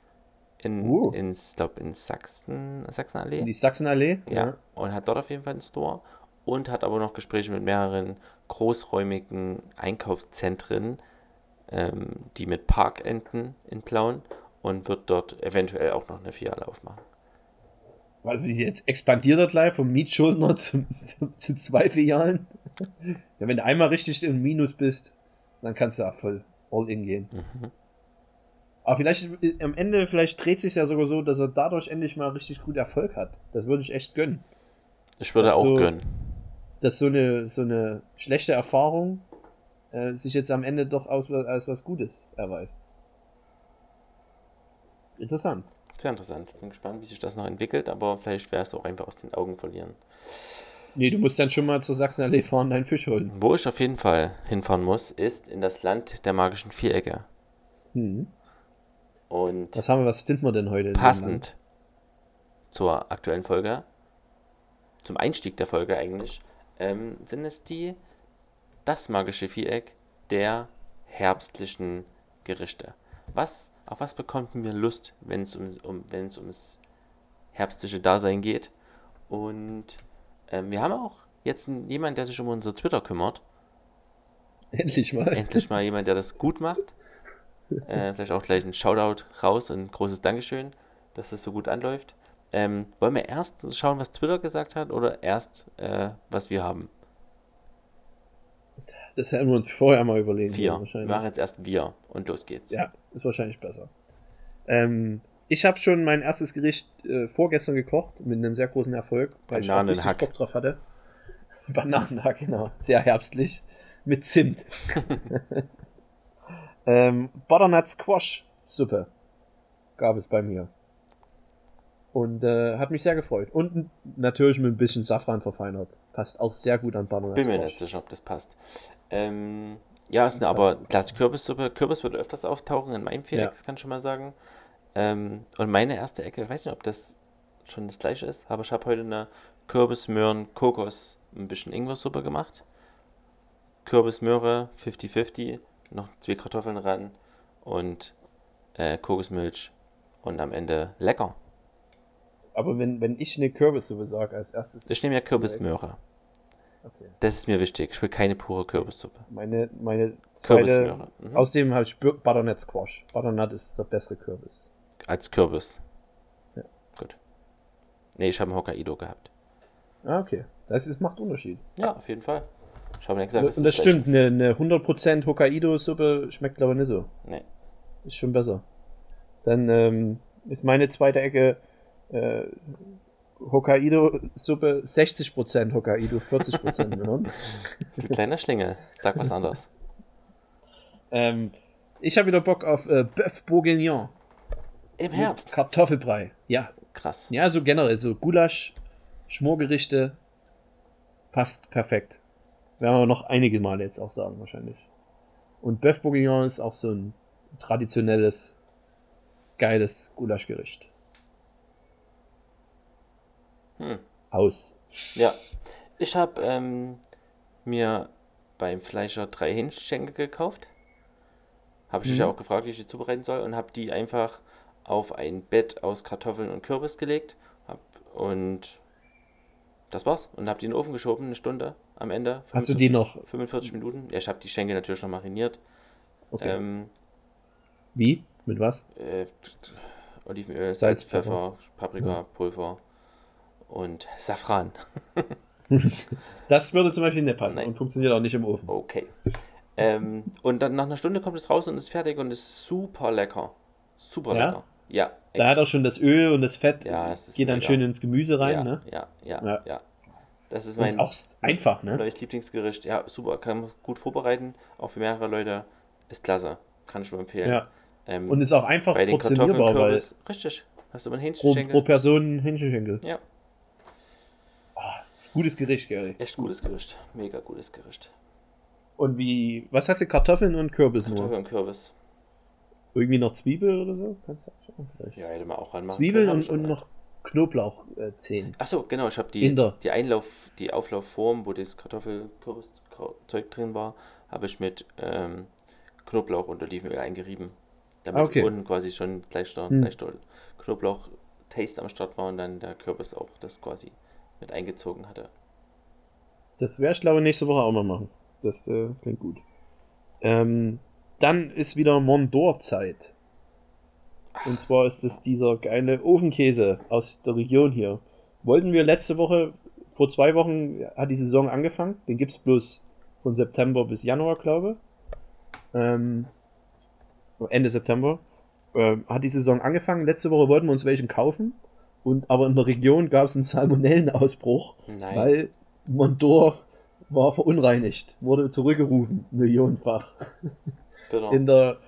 In, Uh. ins, glaub, in Sachsen, Sachsenallee. die Sachsenallee? Ja, und hat dort auf jeden Fall einen Store und hat aber noch Gespräche mit mehreren großräumigen Einkaufszentren, ähm, die mit Park enden in Plauen und wird dort eventuell auch noch eine Filiale aufmachen. Also wie jetzt expandiert er gleich vom Mietschuldner zu, zu, zu zwei Filialen? Ja, wenn du einmal richtig im Minus bist, dann kannst du auch voll all in gehen. Mhm. Aber vielleicht äh, am Ende, vielleicht dreht sich ja sogar so, dass er dadurch endlich mal richtig gut Erfolg hat. Das würde ich echt gönnen. Ich würde Ach auch so. gönnen. Dass so eine, so eine schlechte Erfahrung äh, sich jetzt am Ende doch aus, als was Gutes erweist. Interessant. Sehr interessant. Bin gespannt, wie sich das noch entwickelt, aber vielleicht wäre es auch einfach aus den Augen verlieren. Nee, du musst dann schon mal zur Sachsenallee fahren, deinen Fisch holen. Wo ich auf jeden Fall hinfahren muss, ist in das Land der magischen Vierecke. Hm. Und Was haben wir, was finden wir denn heute? passend zur aktuellen Folge, zum Einstieg der Folge eigentlich, ähm, sind es die das magische Viereck der herbstlichen Gerichte. Was, auf was bekommt mir Lust, wenn es um, um, ums herbstliche Dasein geht? Und ähm, wir haben auch jetzt einen, jemand, der sich um unser Twitter kümmert. Endlich mal. Endlich mal jemand, der das gut macht. Äh, vielleicht auch gleich ein Shoutout raus und ein großes Dankeschön, dass das so gut anläuft. Ähm, wollen wir erst schauen, was Twitter gesagt hat oder erst, äh, was wir haben? Das hätten wir uns vorher mal überlegen. Wir. machen jetzt erst wir und los geht's. Ja, ist wahrscheinlich besser. Ähm, ich habe schon mein erstes Gericht äh, vorgestern gekocht mit einem sehr großen Erfolg, weil ich Bananenhack. Bock drauf hatte. Bananenhack, genau. Sehr herbstlich. Mit Zimt. ähm, Butternut Squash Suppe gab es bei mir. Und äh, hat mich sehr gefreut. Und natürlich mit ein bisschen Safran verfeinert. Passt auch sehr gut an Butternut Bin mir nicht sicher, ob das passt. Ähm, ja, ist eine aber klassische Kürbissuppe. Kürbis wird öfters auftauchen in meinem Viereck, Ja. das kann ich schon mal sagen. Ähm, und meine erste Ecke, ich weiß nicht, ob das schon das gleiche ist, aber ich habe heute eine Kürbis, Möhren, Kokos, ein bisschen Ingwersuppe gemacht. Kürbis, Möhre, 50-50, noch zwei Kartoffeln ran und äh, Kokosmilch und am Ende lecker. Aber wenn, wenn ich eine Kürbissuppe sage als erstes. Ich nehme ja Kürbismöhre. Okay. Das ist mir wichtig. Ich will keine pure Kürbissuppe. Meine, meine zweite. Mhm. Außerdem habe ich Bu- Butternut Squash. Butternut ist der bessere Kürbis. Als Kürbis. Ja. Gut. Nee, ich habe einen Hokkaido gehabt. Ah, okay. Das ist, macht Unterschied. Ja, auf jeden Fall. Ich habe mir gesagt, Und das gleich stimmt, eine, eine 100% Hokkaido-Suppe schmeckt aber nicht so. Nee. Ist schon besser. Dann ähm, ist meine zweite Ecke äh, Hokkaido-Suppe 60% Hokkaido, 40% Möhren. Du kleiner Schlingel. Sag was anderes. ähm, ich habe wieder Bock auf äh, Bœuf Bourguignon. Im Herbst. Kartoffelbrei. Ja. Krass. Ja, so generell, so Gulasch, Schmorgerichte, passt perfekt. Werden wir noch einige Male jetzt auch sagen, wahrscheinlich. Und Bœuf Bourguignon ist auch so ein traditionelles, geiles Gulaschgericht. Hm. Aus. Ja. Ich habe ähm, mir beim Fleischer drei Hähnchenschenkel gekauft. Habe ich dich Mhm. ja auch gefragt, wie ich die zubereiten soll. Und habe die einfach auf ein Bett aus Kartoffeln und Kürbis gelegt. Hab, und das war's. Und habe die in den Ofen geschoben, eine Stunde am Ende. Hast du die noch? 45 Minuten. Ja, ich habe die Schenkel natürlich noch mariniert. Okay. Ähm, Wie? Mit was? äh, Olivenöl, Salz, Salz, Pfeffer, Paprika, Pulver und Safran. Das würde zum Beispiel nicht passen Nein. und funktioniert auch nicht im Ofen. Okay. Ähm, und dann nach einer Stunde kommt es raus und ist fertig und ist super lecker. Super Ja? lecker. Ja. Da hat auch schon das Öl und das Fett, Ja, geht dann mega. schön ins Gemüse rein, ja, ne? ja, ja, Ja. ja, Das ist Das ist mein auch einfach, ne? neues Lieblingsgericht. Ja, super. Kann man gut vorbereiten. Auch für mehrere Leute. Ist klasse. Kann ich nur empfehlen. Ja. Ähm, Und ist auch einfach bei den Kartoffeln, Kürbis. Richtig. Hast du mal einen pro, pro Hähnchenschenkel? Person Hähnchenschenkel. Ja. Gutes Gericht, Gary. Echt gutes Gericht. Mega gutes Gericht. Und wie, was hat sie? Kartoffeln und Kürbis nur? Kartoffeln und Kürbis. Irgendwie noch Zwiebel oder so? Kannst du auch vielleicht. Ja, hätte man auch ranmachen Zwiebeln und, und noch Knoblauchzehen. Achso, genau, ich habe die, die Einlauf, die Auflaufform, wo das Kartoffelkürbiszeug drin war, habe ich mit ähm, Knoblauch und Olivenöl eingerieben. Damit Ah, okay. unten quasi schon gleich der, Hm. Knoblauch-Taste am Start war und dann der Kürbis auch das quasi mit eingezogen hatte. Das werde ich glaube nächste Woche auch mal machen. Das äh, klingt gut. Ähm, dann ist wieder Mondor-Zeit. Und zwar ist es dieser geile Ofenkäse aus der Region hier. Wollten wir letzte Woche, vor zwei Wochen hat die Saison angefangen. Den gibt es bloß von September bis Januar, glaube ich. Ähm, Ende September. Ähm, hat die Saison angefangen. Letzte Woche wollten wir uns welchen kaufen. Und, aber in der Region gab es einen Salmonellenausbruch. Nein. Weil Mondor war verunreinigt, wurde zurückgerufen, millionenfach. Bitter. In der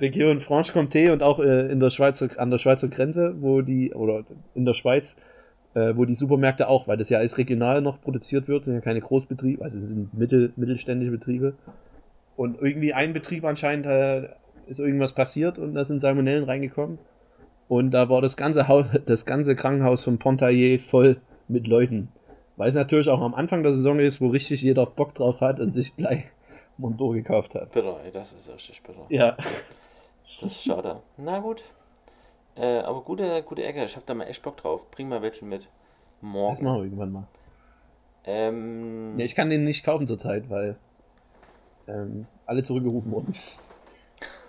Region Franche-Comté und auch äh, in der Schweizer, an der Schweizer Grenze, wo die, oder in der Schweiz, äh, wo die Supermärkte auch, weil das ja als regional noch produziert wird, sind ja keine Großbetriebe, also es sind mittel, mittelständische Betriebe. Und irgendwie ein Betrieb anscheinend äh, ist irgendwas passiert und da sind Salmonellen reingekommen. Und da war das ganze, Haus, das ganze Krankenhaus von Pontarlier voll mit Leuten. Weil es natürlich auch am Anfang der Saison ist, wo richtig jeder Bock drauf hat und sich gleich Mondor gekauft hat. bitter, ey, das ist richtig bitter. Ja. Das ist schade. Na gut. Äh, aber gute, gute Ecke. Ich habe da mal echt Bock drauf. Bring mal welchen mit. Das Morgen. machen wir irgendwann mal. Ähm, Ja, ich kann den nicht kaufen zurzeit, weil ähm, alle zurückgerufen wurden.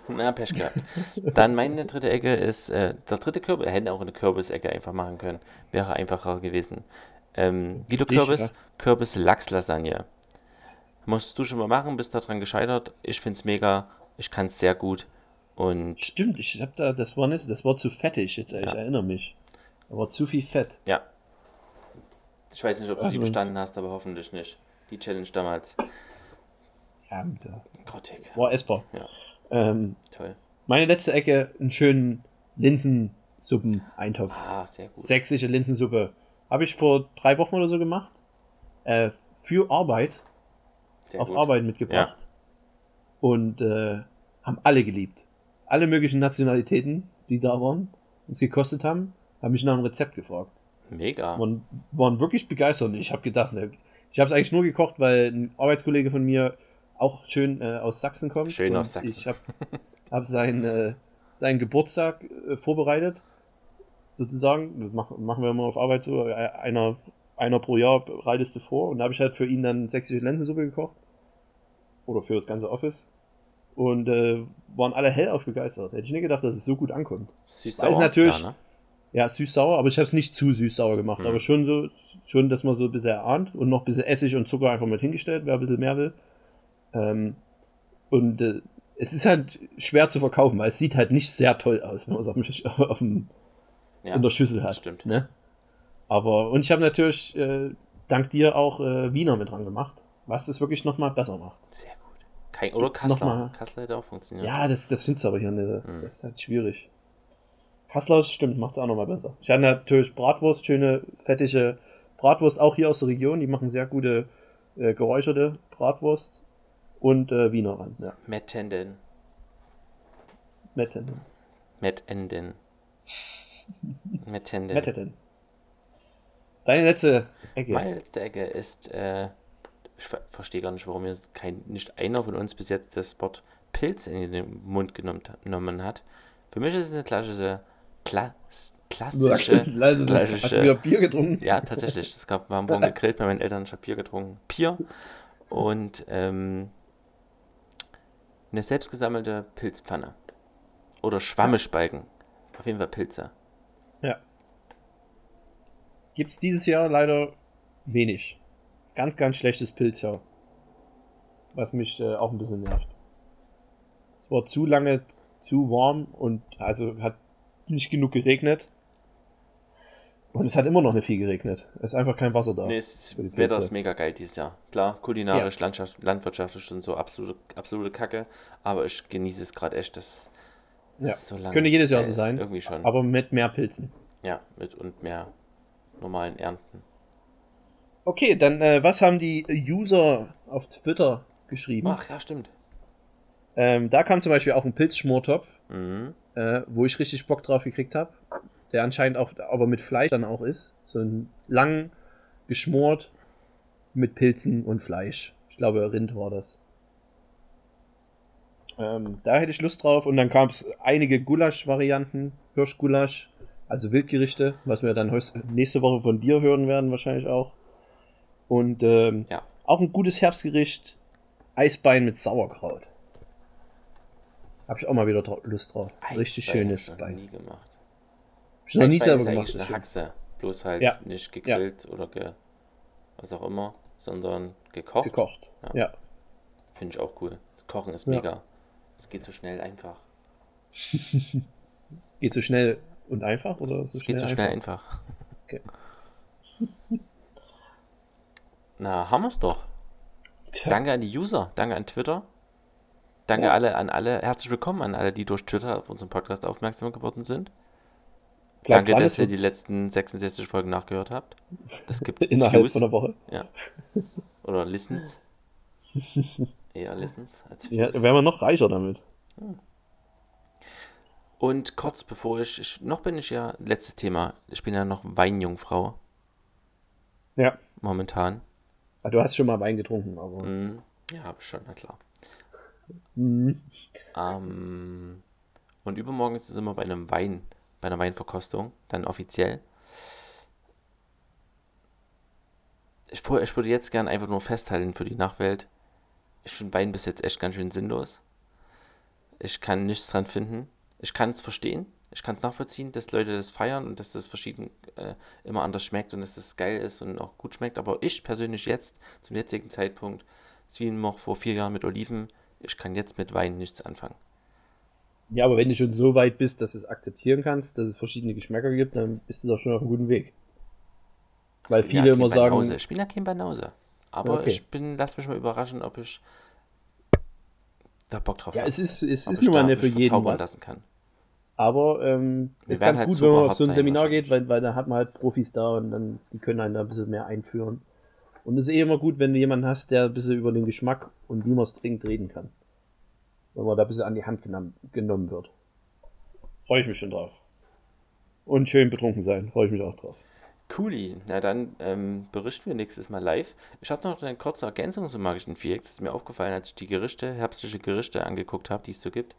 Na, Pech gehabt. Dann meine dritte Ecke ist, äh, der dritte Kürbis, hätte auch eine Kürbisecke einfach machen können. Wäre einfacher gewesen. Ähm, Guido Dich, Kürbis, ja. Kürbis Lachslasagne. Musst du schon mal machen, bist daran gescheitert. Ich finde es mega, ich kann es sehr gut. Und Stimmt, ich hab da, das war nicht, das war zu fettig, jetzt ich Ja. erinnere mich. War zu viel Fett. ja, ich weiß nicht, ob du Also die bestanden hast, aber hoffentlich nicht. Die Challenge damals. Ja, Grottig. war essbar. Ja. Ähm, Toll. meine letzte Ecke, einen schönen Linsensuppen-Eintopf. Ah, sehr gut. Sächsische Linsensuppe. Habe ich vor drei Wochen oder so gemacht. Äh, für Arbeit, Sehr auf gut. Arbeit mitgebracht. Und äh, haben alle geliebt. Alle möglichen Nationalitäten, die da waren, uns gekostet haben, haben mich nach einem Rezept gefragt. Mega. waren, waren wirklich begeistert. Und ich habe gedacht, ne, ich habe es eigentlich nur gekocht, weil ein Arbeitskollege von mir auch schön äh, aus Sachsen kommt. Schön aus Sachsen. Ich habe hab seinen, äh, seinen Geburtstag äh, vorbereitet, sozusagen. Das mach, machen wir immer auf Arbeit so. Äh, Einer, einer pro Jahr bereitest du vor. Und da habe ich halt für ihn dann sächsische Linsensuppe gekocht. Oder für das ganze Office. Und äh, waren alle hellauf begeistert. Hätte ich nie gedacht, dass es so gut ankommt. Süß Weiß natürlich- Ja, ne? Ja, süß-sauer, aber ich habe es nicht zu süß-sauer gemacht. Mhm. Aber schon so, schon, dass man so ein bisschen erahnt und noch ein bisschen Essig und Zucker einfach mit hingestellt, wer ein bisschen mehr will. Ähm, und äh, es ist halt schwer zu verkaufen, weil es sieht halt nicht sehr toll aus, wenn man es auf dem, auf dem, ja. in der Schüssel hat. stimmt. Ne? Aber, und ich habe natürlich äh, dank dir auch äh, Wiener mit dran gemacht, was es wirklich nochmal besser macht. Sehr gut. Kein, oder Kassler. Nochmal. Kassler hätte auch funktioniert. Ja, das, das findest du aber hier nicht. Mhm. Das ist halt schwierig. Kassler stimmt, macht es auch nochmal besser. Ich hatte natürlich Bratwurst, schöne, fettige Bratwurst, auch hier aus der Region. Die machen sehr gute äh, geräucherte Bratwurst und äh, Wiener ran. Ja, Mettenden. Metten. Mettenden. Mettenden. Metteten. Deine letzte Ecke. Meine letzte Ecke ist, äh, ich ver verstehe gar nicht, warum mir kein, nicht einer von uns bis jetzt das Wort Pilz in den Mund genommen, hat. Für mich ist es eine klassische, Kla klassische, Hast du klassische, wieder Bier getrunken? ja, tatsächlich. Es gab, wir haben vorhin gegrillt bei meinen Eltern, ich habe Bier getrunken. Bier und ähm, eine selbstgesammelte Pilzpfanne. Oder Schwammespalken. Auf jeden Fall Pilze. Ja. Gibt's dieses Jahr leider wenig. Ganz, ganz schlechtes Pilzjahr. Was mich äh, auch ein bisschen nervt. Es war zu lange zu warm und also hat nicht genug geregnet. Und es hat immer noch nicht viel geregnet. Es ist einfach kein Wasser da. Nee, Wetter ist mega geil dieses Jahr. Klar, kulinarisch, Landschaft, landwirtschaftlich und so absolute, absolute Kacke. Aber ich genieße es gerade echt, dass Ja. so lange Könnte jedes Jahr so sein. Irgendwie schon. Aber mit mehr Pilzen. ja, mit und mehr normalen Ernten. Okay, dann äh, was haben die User auf Twitter geschrieben? Ach ja, stimmt. Ähm, da kam zum Beispiel auch ein Pilzschmortopf. Mhm. äh, wo ich richtig Bock drauf gekriegt habe. Der anscheinend auch, aber mit Fleisch dann auch ist. So ein lang geschmort mit Pilzen und Fleisch. Ich glaube, Rind war das. Ähm, da hätte ich Lust drauf. Und dann gab es einige Gulasch-Varianten. Hirschgulasch, also Wildgerichte, was wir dann nächste Woche von dir hören werden, wahrscheinlich auch. Und ähm, Ja. auch ein gutes Herbstgericht. Eisbein mit Sauerkraut. Habe ich auch mal wieder Lust drauf. Richtig Eisbein schönes hab ich noch nie Eis. gemacht. Ich noch nie selber ist gemacht. eigentlich das eine. Haxe. Bloß halt Ja. nicht gegrillt oder ge, was auch immer, sondern gekocht. Gekocht. Ja. Ja. Finde ich auch cool. Kochen ist Ja. mega. Es geht so schnell einfach. Geht so schnell und einfach oder so es geht so schnell einfach. Okay. Na, haben wir's doch. Tja. Danke an die User, danke an Twitter. Danke Ja. alle an alle, herzlich willkommen an alle, die durch Twitter auf unseren Podcast aufmerksam geworden sind. Bleibt danke, dass ihr die letzten 66 Folgen nachgehört habt. Das gibt innerhalb Views von einer Woche. oder Listens. Eher Listens als Ja, Views. wären wir noch reicher damit. Und kurz bevor ich, ich, noch bin ich ja, letztes Thema, ich bin ja noch Weinjungfrau Ja. momentan. Ah, Du hast schon mal Wein getrunken, aber. Mhm. Ja, habe ich schon, na klar. Mhm. Ähm, und übermorgen sind wir bei einem Wein, bei einer Weinverkostung, dann offiziell. Ich, ich würde jetzt gern einfach nur festhalten für die Nachwelt. Ich finde Wein bis jetzt echt ganz schön sinnlos. Ich kann nichts dran finden. Ich kann es verstehen. Ich kann es nachvollziehen, dass Leute das feiern und dass das verschieden äh, immer anders schmeckt und dass das geil ist und auch gut schmeckt. Aber ich persönlich jetzt, zum jetzigen Zeitpunkt, wie noch vor vier Jahren mit Oliven, ich kann jetzt mit Wein nichts anfangen. Ja, aber wenn du schon so weit bist, dass du es akzeptieren kannst, dass es verschiedene Geschmäcker gibt, dann bist du doch schon auf einem guten Weg. Weil viele ja immer sagen, Banause. Ich bin ja kein Banause. Aber Okay. ich bin, lass mich mal überraschen, ob ich da Bock drauf ja, habe. es ist, es ist nun mal nicht für jeden was. lassen kann. Aber ähm, ist ganz halt gut, wenn man auf so ein Seminar geht, weil, weil da hat man halt Profis da und dann die können einen da ein bisschen mehr einführen. Und es ist eh immer gut, wenn du jemanden hast, der ein bisschen über den Geschmack und wie man es trinkt reden kann. Wenn man da ein bisschen an die Hand genommen, genommen wird. Freue ich mich schon drauf. Und schön betrunken sein, freue ich mich auch drauf. Cooli. Na dann ähm, berichten wir nächstes Mal live. Ich habe noch eine kurze Ergänzung zum magischen Viereck. Das ist mir aufgefallen, als ich die Gerichte, herbstliche Gerichte angeguckt habe, die es so gibt.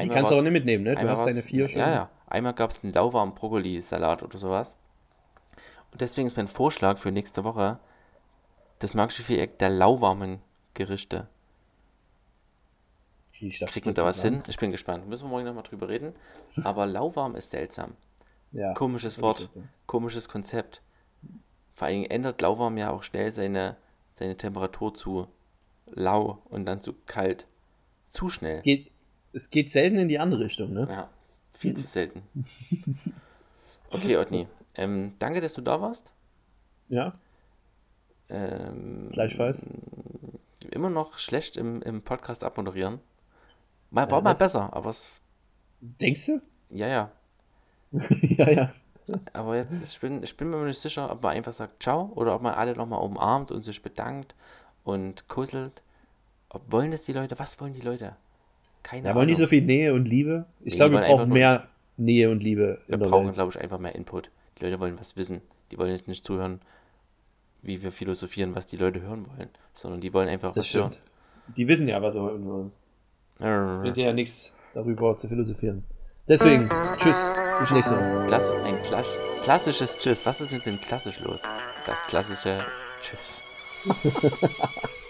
Die kannst du aber nicht mitnehmen, ne? Du einmal hast deine vier schon. Ja, ja. Einmal gab es einen lauwarmen Brokkoli-Salat oder sowas. Und deswegen ist mein Vorschlag für nächste Woche das magische Viereck der lauwarmen Gerichte. Ich das Kriegt man da was hin? Ich bin gespannt. Müssen wir morgen nochmal drüber reden. Aber lauwarm ist seltsam. Ja. Komisches Wort, komisches Konzept. Vor allem ändert lauwarm ja auch schnell seine, seine Temperatur zu lau und dann zu kalt. Zu schnell. Es geht, es geht selten in die andere Richtung, ne? Ja, viel zu selten. Okay, Otni. Ähm, danke, dass du da warst. Ja, Ähm, gleichfalls. Immer noch schlecht im, im Podcast abmoderieren. Mal, war Ja, mal besser, aber es. Denkst du? Ja, ja. ja, ja. Aber jetzt, ich bin, ich bin mir nicht sicher, ob man einfach sagt Ciao oder ob man alle nochmal umarmt und sich bedankt und kusselt. Ob wollen das die Leute? Was wollen die Leute? Keine Ja, Ahnung. wollen nicht so viel Nähe und Liebe? Ich Nee, glaube, wir brauchen mehr Nähe und Liebe Wir brauchen, glaube ich, einfach mehr Input. Die Leute wollen was wissen. Die wollen jetzt nicht zuhören, wie wir philosophieren, was die Leute hören wollen, sondern die wollen einfach Das was hören. stimmt. Die wissen ja, was sie hören wollen. Bringt ja nichts darüber zu philosophieren. Deswegen, tschüss. Bis nächste Woche. Ein Klass klassisches Tschüss. Was ist mit dem klassisch los? Das klassische Tschüss.